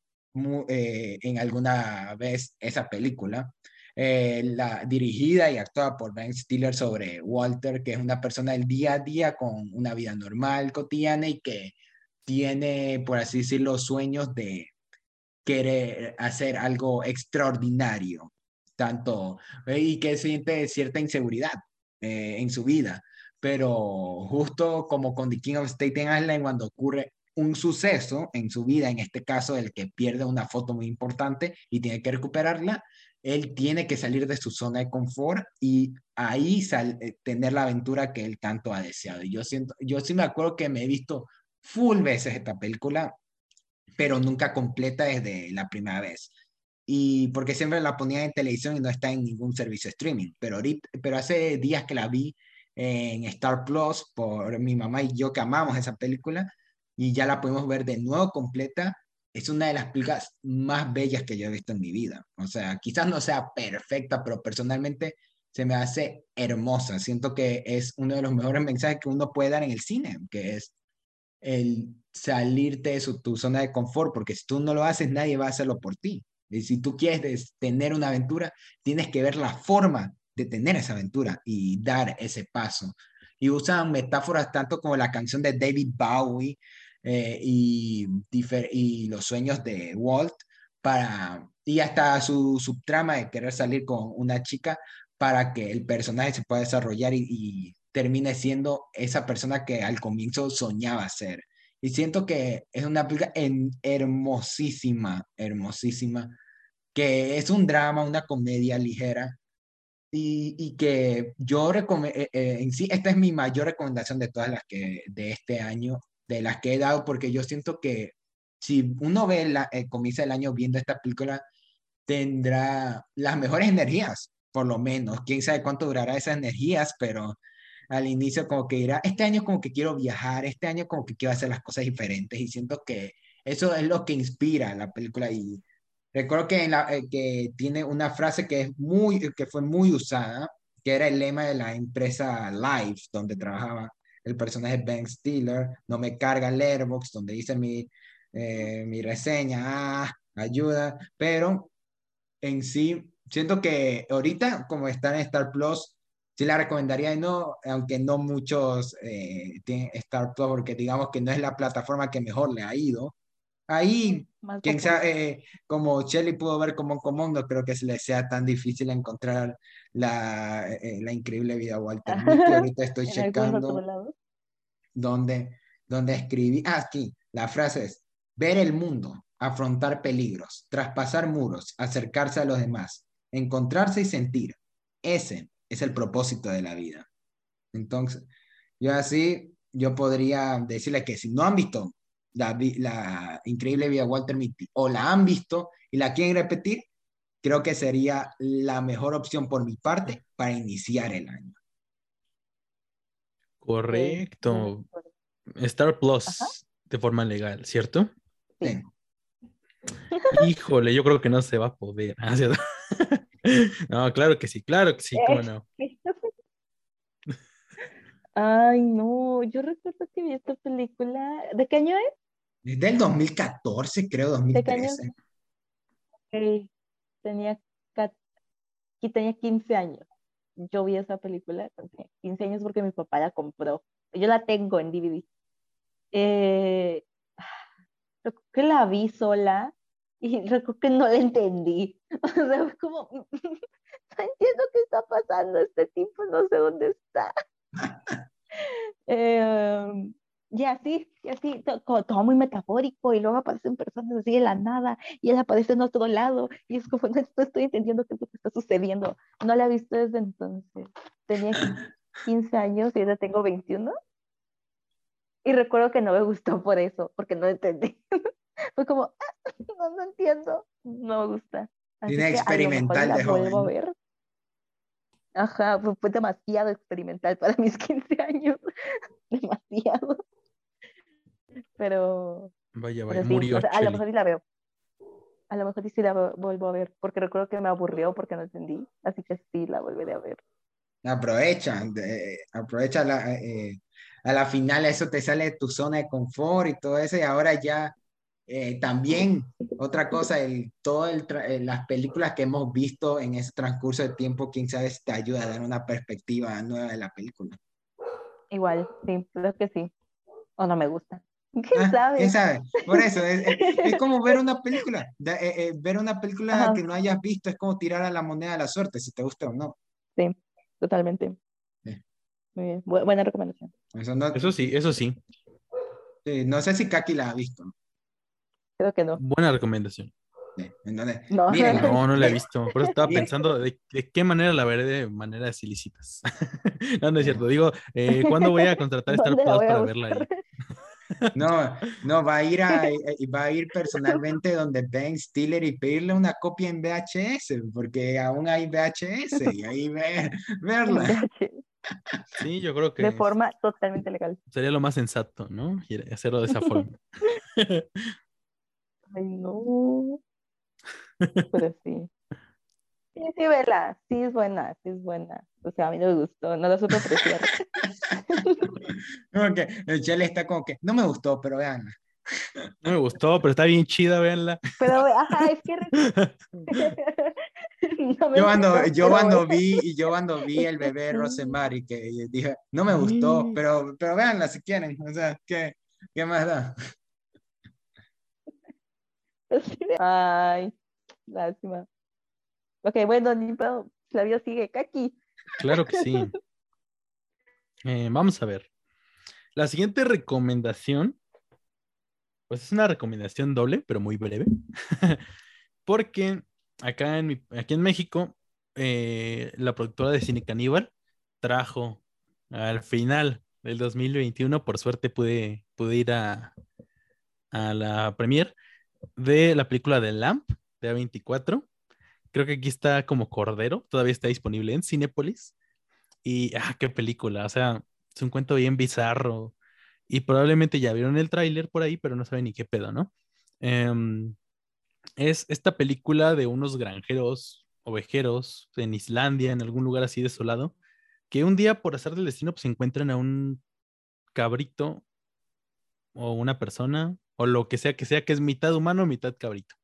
eh, en alguna vez esa película eh, la, dirigida y actuada por Ben Stiller sobre Walter, que es una persona del día a día con una vida normal, cotidiana y que tiene, por así decirlo, sueños de querer hacer algo extraordinario, tanto, y que siente cierta inseguridad eh, en su vida. Pero justo como con The King of Staten Island, cuando ocurre un suceso en su vida, en este caso el que pierde una foto muy importante y tiene que recuperarla, él tiene que salir de su zona de confort y ahí sal, eh, tener la aventura que él tanto ha deseado. Y yo siento, yo sí me acuerdo que me he visto full veces esta película, pero nunca completa desde la primera vez. Y porque siempre la ponía en televisión y no está en ningún servicio de streaming. Pero, ahorita, pero hace días que la vi en Star Plus por mi mamá y yo que amamos esa película y ya la podemos ver de nuevo completa. Es una de las películas más bellas que yo he visto en mi vida. O sea, quizás no sea perfecta, pero personalmente se me hace hermosa. Siento que es uno de los mejores mensajes que uno puede dar en el cine, que es el salirte de su, tu zona de confort, porque si tú no lo haces, nadie va a hacerlo por ti. Y si tú quieres tener una aventura, tienes que ver la forma de tener esa aventura y dar ese paso. Y usan metáforas tanto como la canción de David Bowie eh, y, los sueños de Walt para, y hasta su subtrama de querer salir con una chica para que el personaje se pueda desarrollar y termine siendo esa persona que al comienzo soñaba ser. Y siento que es una película en, hermosísima, hermosísima, que es un drama, una comedia ligera, y, y que yo recomiendo, eh, eh, en sí, esta es mi mayor recomendación de todas las que, de este año, de las que he dado, porque yo siento que si uno ve la, eh, comienza el año viendo esta película, tendrá las mejores energías, por lo menos. Quién sabe cuánto durará esas energías, pero al inicio como que dirá, este año como que quiero viajar, este año como que quiero hacer las cosas diferentes y siento que eso es lo que inspira la película y recuerdo que, eh, que tiene una frase que, es muy, que fue muy usada, que era el lema de la empresa Live, donde trabajaba el personaje Ben Stiller, no me carga el Airbox, donde dice mi, eh, mi reseña, ah, ayuda, pero en sí, siento que ahorita como está en Star Plus, sí la recomendaría, no, aunque no muchos eh, tienen Star Plus, porque digamos que no es la plataforma que mejor le ha ido. Ahí, Más quien popular. sabe, eh, como Shelly pudo ver como común, no creo que se le sea tan difícil encontrar la, eh, la increíble vida Walter Mitty. Ahorita estoy checando donde, donde escribí, ah, aquí, la frase es, ver el mundo, afrontar peligros, traspasar muros, acercarse a los demás, encontrarse y sentir. Ese es el propósito de la vida. Entonces, yo así, yo podría decirle que si no han visto la, la increíble vida de Walter Mitty o la han visto y la quieren repetir, creo que sería la mejor opción por mi parte para iniciar el año. Correcto. Star Plus Ajá. de forma legal, ¿cierto? Sí. Híjole, yo creo que no se va a poder. No, claro que sí, claro que sí, cómo no. Ay, no, yo recuerdo que vi esta película. ¿De qué año es? Es del 2014, creo, ¿De qué año 2013. Ok, Tenía, y tenía 15 años. Yo vi esa película, tenía 15 años porque mi papá la compró. Yo la tengo en DVD. Eh, recuerdo que la vi sola y recuerdo que no la entendí. O sea, fue como, no entiendo qué está pasando, este tipo no sé dónde está. Em, y así, y así, todo, muy metafórico, y luego aparecen personas así de la nada, y él aparece en otro lado, y es como, no, estoy entendiendo qué es lo que está sucediendo. No la he visto desde entonces. Tenía 15 años y ahora tengo 21. Y recuerdo que no me gustó por eso, porque no entendí. Fue como, ah, no, no entiendo, no me gusta. Tiene experimental de joven. a ver. Ajá, fue, demasiado experimental para mis 15 años. demasiado. Pero. Vaya, vaya, murió. a lo mejor sí la veo. A lo mejor sí la vuelvo a ver, porque recuerdo que me aburrió porque no entendí. Así que sí la volveré a ver. Aprovecha, aprovecha la, eh, a la final eso te sale de tu zona de confort y todo eso, y ahora ya eh, también otra cosa, el, todo el eh, las películas que hemos visto en ese transcurso de tiempo, quién sabe si te ayuda a dar una perspectiva nueva de la película. Igual, sí, creo que sí. O no me gusta. ¿Quién ah, sabe? ¿Quién sabe? Por eso, es, es, como ver una película. Eh, ver una película que no hayas visto es como tirar a la moneda de la suerte, si te gusta o no. Sí, totalmente. Muy bien, buena recomendación. Eso, sí, eso sí. No sé si Kaki la ha visto. Creo que no. Buena recomendación. no. no, no la he visto. Por eso estaba pensando de, qué manera la veré de maneras ilícitas. no, no es cierto. Digo, eh, ¿cuándo voy a contratar Star Plus para verla ahí? No, no, va a ir a, eh, va a ir personalmente donde Ben Stiller y pedirle una copia en VHS, porque aún hay VHS y ahí ver, verla. Sí, yo creo que. De forma totalmente legal. Sería lo más sensato, ¿no? hacerlo de esa forma. Ay, no. Pero sí. Sí, sí, vela. Sí, es buena, sí, es buena. O sea, a mí no me gustó, no la supe apreciar. como que el Chele está como que, no me gustó, pero veanla. No me gustó, pero está bien chida, véanla. Pero, ajá, es que... yo cuando, yo cuando vi, yo cuando vi el bebé Rosemary, que dije, no me gustó, pero, pero véanla si quieren, o sea, ¿qué, qué más da? Ay, lástima. Ok, bueno, ni la vida sigue. Kaki. Claro que sí. Eh, vamos a ver. La siguiente recomendación, pues es una recomendación doble, pero muy breve. Porque acá en, aquí en México, eh, la productora de Cine Caníbal trajo al final del 2021, por suerte pude, pude ir a, a la premier de la película de Lamp de A24. Creo que aquí está como Cordero, todavía está disponible en Cinepolis. Y, ah, qué película, o sea, es un cuento bien bizarro. Y probablemente ya vieron el tráiler por ahí, pero no saben ni qué pedo, ¿no? Em, es esta película de unos granjeros ovejeros en Islandia, en algún lugar así desolado, que un día por hacer del destino pues encuentran a un cabrito o una persona o lo que sea que sea, que es mitad humano, mitad cabrito.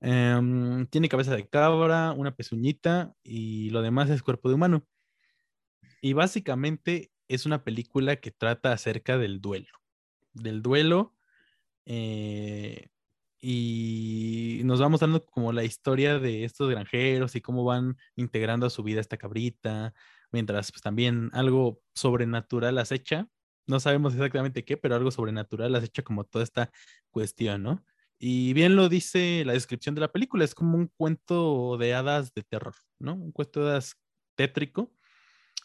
Em, tiene cabeza de cabra, una pezuñita y lo demás es cuerpo de humano. Y básicamente es una película que trata acerca del duelo. Del duelo. Eh, y nos vamos dando como la historia de estos granjeros y cómo van integrando a su vida esta cabrita, mientras pues también algo sobrenatural acecha no sabemos exactamente qué, pero algo sobrenatural has hecho como toda esta cuestión, ¿no? Y bien lo dice la descripción de la película, es como un cuento de hadas de terror, ¿no? Un cuento de hadas tétrico,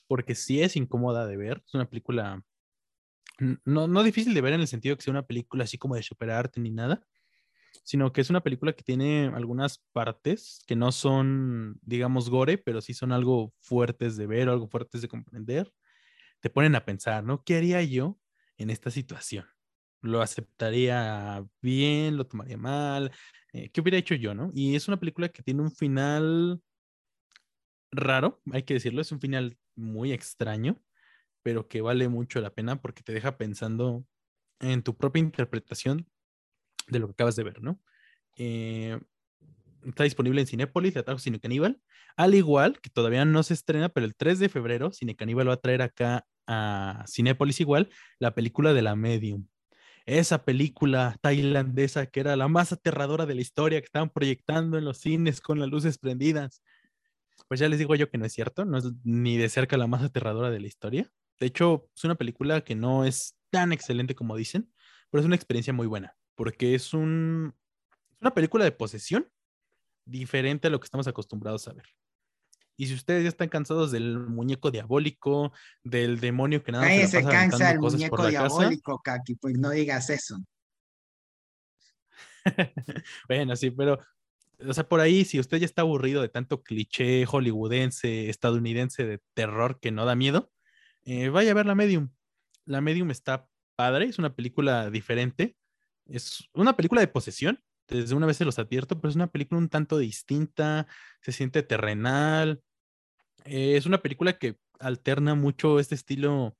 porque sí es incómoda de ver, es una película no, no difícil de ver en el sentido que sea una película así como de superarte ni nada, sino que es una película que tiene algunas partes que no son, digamos, gore, pero sí son algo fuertes de ver, algo fuertes de comprender te ponen a pensar, ¿no? ¿Qué haría yo en esta situación? ¿Lo aceptaría bien? ¿Lo tomaría mal? Eh, ¿Qué hubiera hecho yo, no? Y es una película que tiene un final raro, hay que decirlo, es un final muy extraño, pero que vale mucho la pena porque te deja pensando en tu propia interpretación de lo que acabas de ver, ¿no? Eh, está disponible en Cinépolis, de Cine Caníbal, al igual que todavía no se estrena, pero el 3 de febrero Cine Caníbal va a traer acá a Cinépolis igual la película de la Medium. esa película tailandesa que era la más aterradora de la historia que estaban proyectando en los cines con las luces prendidas. Pues ya les digo yo que no es cierto, no es ni de cerca la más aterradora de la historia. De hecho, es una película que no es tan excelente como dicen, pero es una experiencia muy buena, porque es, un, es una película de posesión diferente a lo que estamos acostumbrados a ver. Y si ustedes ya están cansados del muñeco diabólico, del demonio que nada Nadie más se se la pasa cansa del muñeco la casa, diabólico, Kaki, pues no digas eso. bueno, sí, pero, o sea, por ahí, si usted ya está aburrido de tanto cliché hollywoodense, estadounidense de terror que no da miedo, eh, vaya a ver La Medium. La Medium está padre, es una película diferente, es una película de posesión, desde una vez se los advierto, pero es una película un tanto distinta, se siente terrenal, eh, es una película que alterna mucho este estilo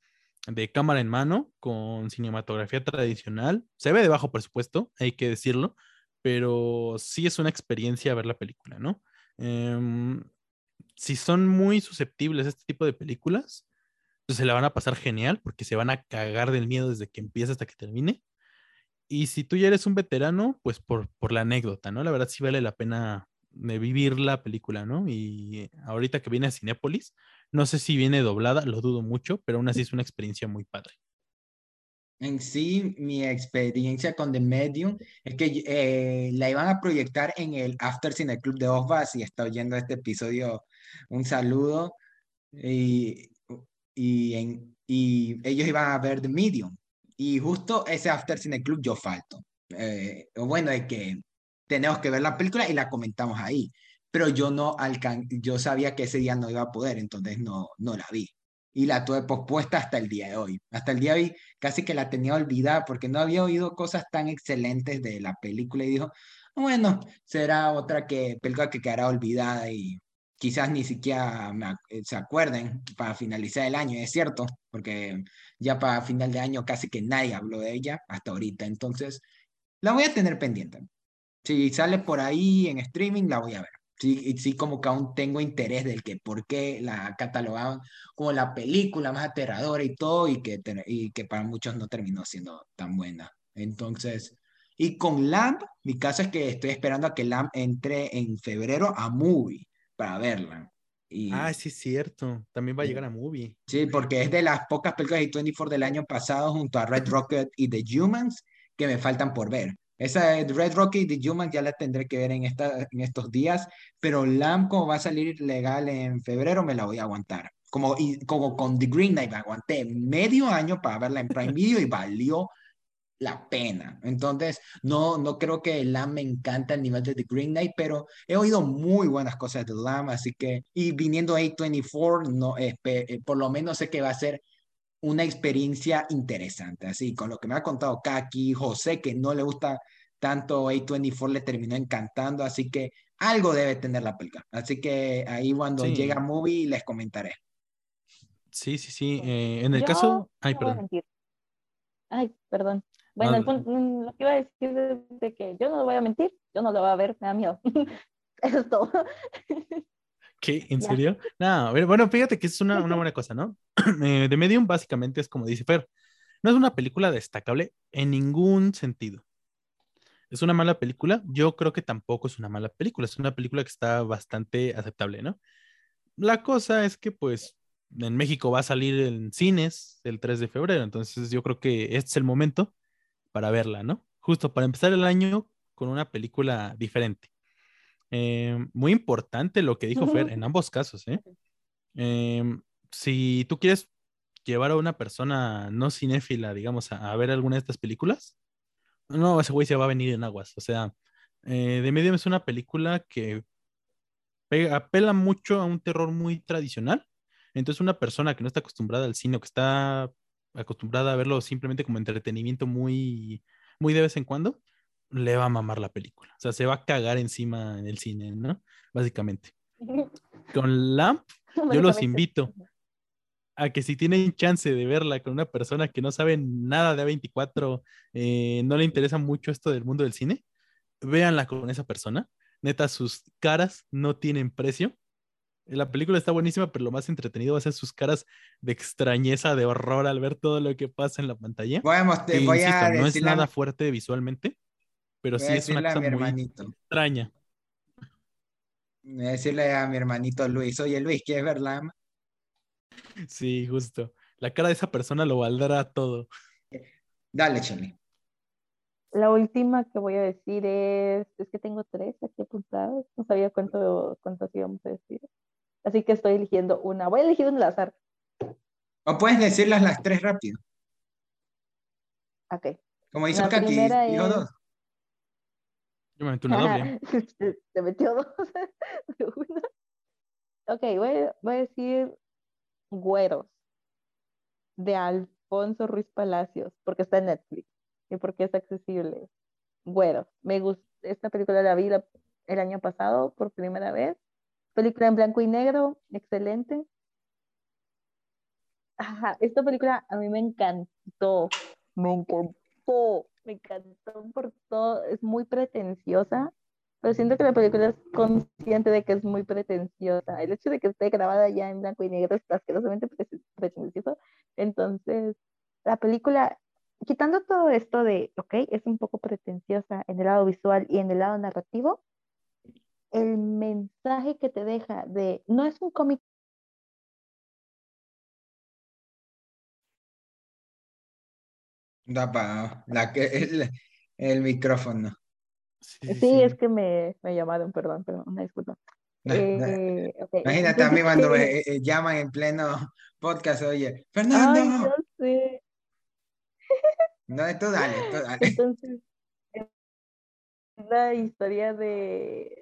de cámara en mano con cinematografía tradicional. Se ve de bajo presupuesto, hay que decirlo, pero sí es una experiencia ver la película, ¿no? Em, si son muy susceptibles a este tipo de películas, pues se la van a pasar genial porque se van a cagar del miedo desde que empieza hasta que termine. Y si tú ya eres un veterano, pues por, por la anécdota, ¿no? La verdad sí vale la pena de vivir la película, ¿no? Y ahorita que viene a Cinépolis, no sé si viene doblada, lo dudo mucho, pero aún así es una experiencia muy padre. En sí, mi experiencia con The Medium es que eh, la iban a proyectar en el After Cine Club de Osva, si está oyendo este episodio, un saludo. Y, y, en, y ellos iban a ver The Medium. Y justo ese After Cine Club yo falto. Eh, bueno, es que tenemos que ver la película y la comentamos ahí. Pero yo no alcan yo sabía que ese día no iba a poder, entonces no, no la vi. Y la tuve pospuesta hasta el día de hoy. Hasta el día de casi que la tenía olvidada porque no había oído cosas tan excelentes de la película y dijo, bueno, será otra que, película que quedará olvidada y quizás ni siquiera me, se acuerden para finalizar el año, es cierto, porque ya para final de año casi que nadie habló de ella hasta ahorita, entonces la voy a tener pendiente. Si sale por ahí en streaming, la voy a ver. Sí, sí, como que aún tengo interés del que por qué la catalogaban como la película más aterradora y todo, y que, y que para muchos no terminó siendo tan buena. Entonces, y con Lamp, mi caso es que estoy esperando a que Lamp entre en febrero a Movie para verla. Y, ah, sí, es cierto. También va a llegar a Movie. Sí, porque es de las pocas películas de 24 del año pasado junto a Red Rocket y The Humans que me faltan por ver. Esa Red Rocket de Human ya la tendré que ver en, esta, en estos días, pero Lamb como va a salir legal en febrero me la voy a aguantar. Como, y, como con The Green Knight me aguanté medio año para verla en Prime Video y valió la pena. Entonces, no, no creo que Lamb me encanta el nivel de The Green Knight, pero he oído muy buenas cosas de Lamb, así que, y viniendo A24, no, eh, por lo menos sé que va a ser una experiencia interesante. Así, con lo que me ha contado Kaki, José, que no le gusta tanto A24, le terminó encantando, así que algo debe tener la película. Así que ahí cuando llega llega Movie les comentaré. Sí, sí, sí. Eh, en el caso... Ay, perdón. Ay, perdón. Bueno, mm, lo que iba a decir es que yo no voy a mentir, yo no lo voy a ver, me da miedo. Eso es todo. ¿Qué? ¿En serio? No, bueno, fíjate que es una, una buena cosa, ¿no? Eh, The Medium básicamente es como dice Fer, no es una película destacable en ningún sentido. ¿Es una mala película? Yo creo que tampoco es una mala película, es una película que está bastante aceptable, ¿no? La cosa es que pues en México va a salir en cines el 3 de febrero, entonces yo creo que este es el momento para verla, ¿no? Justo para empezar el año con una película diferente. Eh, muy importante lo que dijo Fer en ambos casos. ¿eh? Em, si tú quieres llevar a una persona no cinéfila, digamos, a, ver alguna de estas películas, no, ese güey se va a venir en aguas. O sea, eh, The Medium es una película que apela mucho a un terror muy tradicional. Entonces, una persona que no está acostumbrada al cine o que está acostumbrada a verlo simplemente como entretenimiento muy, muy de vez en cuando, le va a mamar la película. O sea, se va a cagar encima en el cine, ¿no? Básicamente. Con Lamp, yo los invito a que si tienen chance de verla con una persona que no sabe nada de A24, eh, no le interesa mucho esto del mundo del cine, véanla con esa persona. Neta, sus caras no tienen precio. La película está buenísima, pero lo más entretenido va a ser sus caras de extrañeza, de horror al ver todo lo que pasa en la pantalla. Voy a, mostrar, voy insisto, a no es nada fuerte visualmente, pero voy sí es una cosa muy hermanito. extraña. voy a decirle a mi hermanito Luis, oye Luis, ¿quieres verla? Sí, justo. La cara de esa persona lo valdrá todo. Dale, Chile. La última que voy a decir es, es que tengo tres aquí apuntadas, no sabía cuánto, cuántas íbamos a decir. Así que estoy eligiendo una. Voy a elegir un azar. O puedes decirlas las tres rápido. Ok. Como hizo La Kaki, primera dijo es- dos. Yo me metí una doble. Se, metió dos de una. Ok, voy, a- voy a decir Güeros de Alfonso Ruiz Palacios, porque está en Netflix y porque es accesible. Güeros. Me gusta, esta película la vi la- el año pasado por primera vez. Película en blanco y negro, excelente. Ajá, esta película a mí me encantó, me encantó, me encantó por todo, es muy pretenciosa, pero siento que la película es consciente de que es muy pretenciosa. El hecho de que esté grabada ya en blanco y negro es asquerosamente pre- pretencioso. Entonces, la película, quitando todo esto de, ok, es un poco pretenciosa en el lado visual y en el lado narrativo, el mensaje que te deja de, no es un cómic Da apagado. La que, el, el micrófono. Sí, sí, Sí, sí. es que me, me llamaron, perdón, perdón, una disculpa. No, no. Eh, Imagínate a mí cuando me eh, llaman en pleno podcast, oye, Ay, Fernando. sé. No, tú dale, tú dale. Entonces, es la historia de...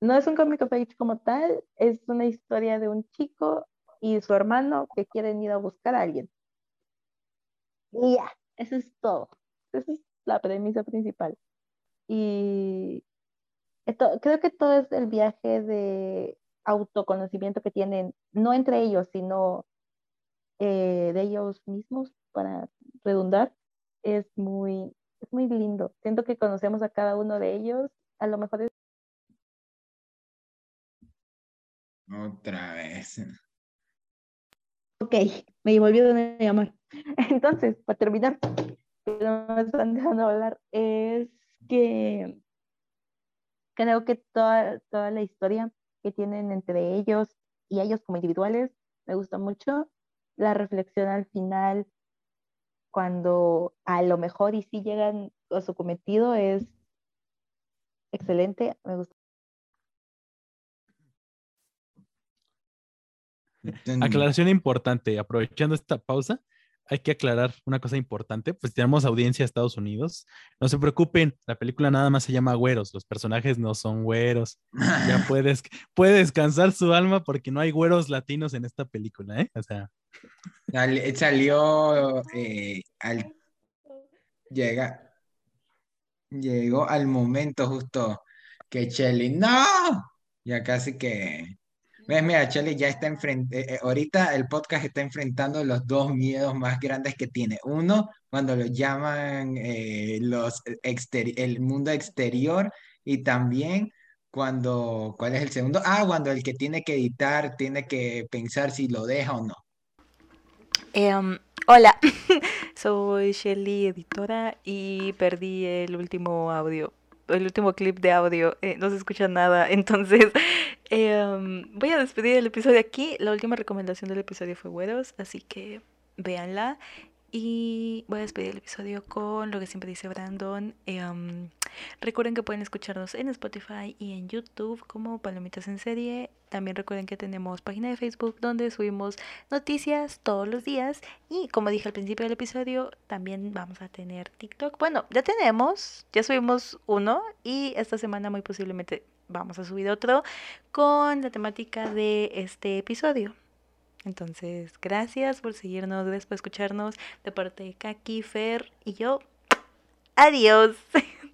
No es un comic page como tal, es una historia de un chico y su hermano que quieren ir a buscar a alguien. Y ya, eso es todo. Esa es la premisa principal. Y esto, creo que todo es el viaje de autoconocimiento que tienen, no entre ellos, sino eh, de ellos mismos, para redundar, es muy, es muy lindo. Siento que conocemos a cada uno de ellos, a lo mejor es Otra vez. ok, me volvió a llamar. Entonces, para terminar, no me están dejando hablar, es que creo que toda, toda la historia que tienen entre ellos y ellos como individuales me gusta mucho. La reflexión al final, cuando a lo mejor y si llegan a su cometido, es excelente. Me gusta. Aclaración importante, aprovechando esta pausa, hay que aclarar una cosa importante, pues tenemos audiencia de Estados Unidos. No se preocupen, la película nada más se llama Güeros, los personajes no son güeros. Ya puedes, puede descansar su alma porque no hay güeros latinos en esta película, ¿eh? O sea, Sal- Salió eh, al llega llegó al momento justo que Shelly no ya casi que ves mira Shelly ya está enfrente ahorita el podcast está enfrentando los dos miedos más grandes que tiene. Uno cuando lo llaman eh, los el mundo exterior y también cuando ¿cuál es el segundo? Ah, cuando el que tiene que editar tiene que pensar si lo deja o no. Em, hola, soy Shelly, editora, y perdí el último audio, el último clip de audio. eh, no se escucha nada, entonces em, voy a despedir el episodio aquí. La última recomendación del episodio fue Güeros, así que véanla. Y voy a despedir el episodio con lo que siempre dice Brandon. em, recuerden que pueden escucharnos en Spotify y en YouTube como Palomitas en Serie. También recuerden que tenemos página de Facebook donde subimos noticias todos los días. Y como dije al principio del episodio, también vamos a tener TikTok. Bueno, ya tenemos, ya subimos uno y esta semana muy posiblemente vamos a subir otro con la temática de este episodio. Entonces, gracias por seguirnos, gracias por escucharnos de parte de Kaki, Fer y yo. Adiós.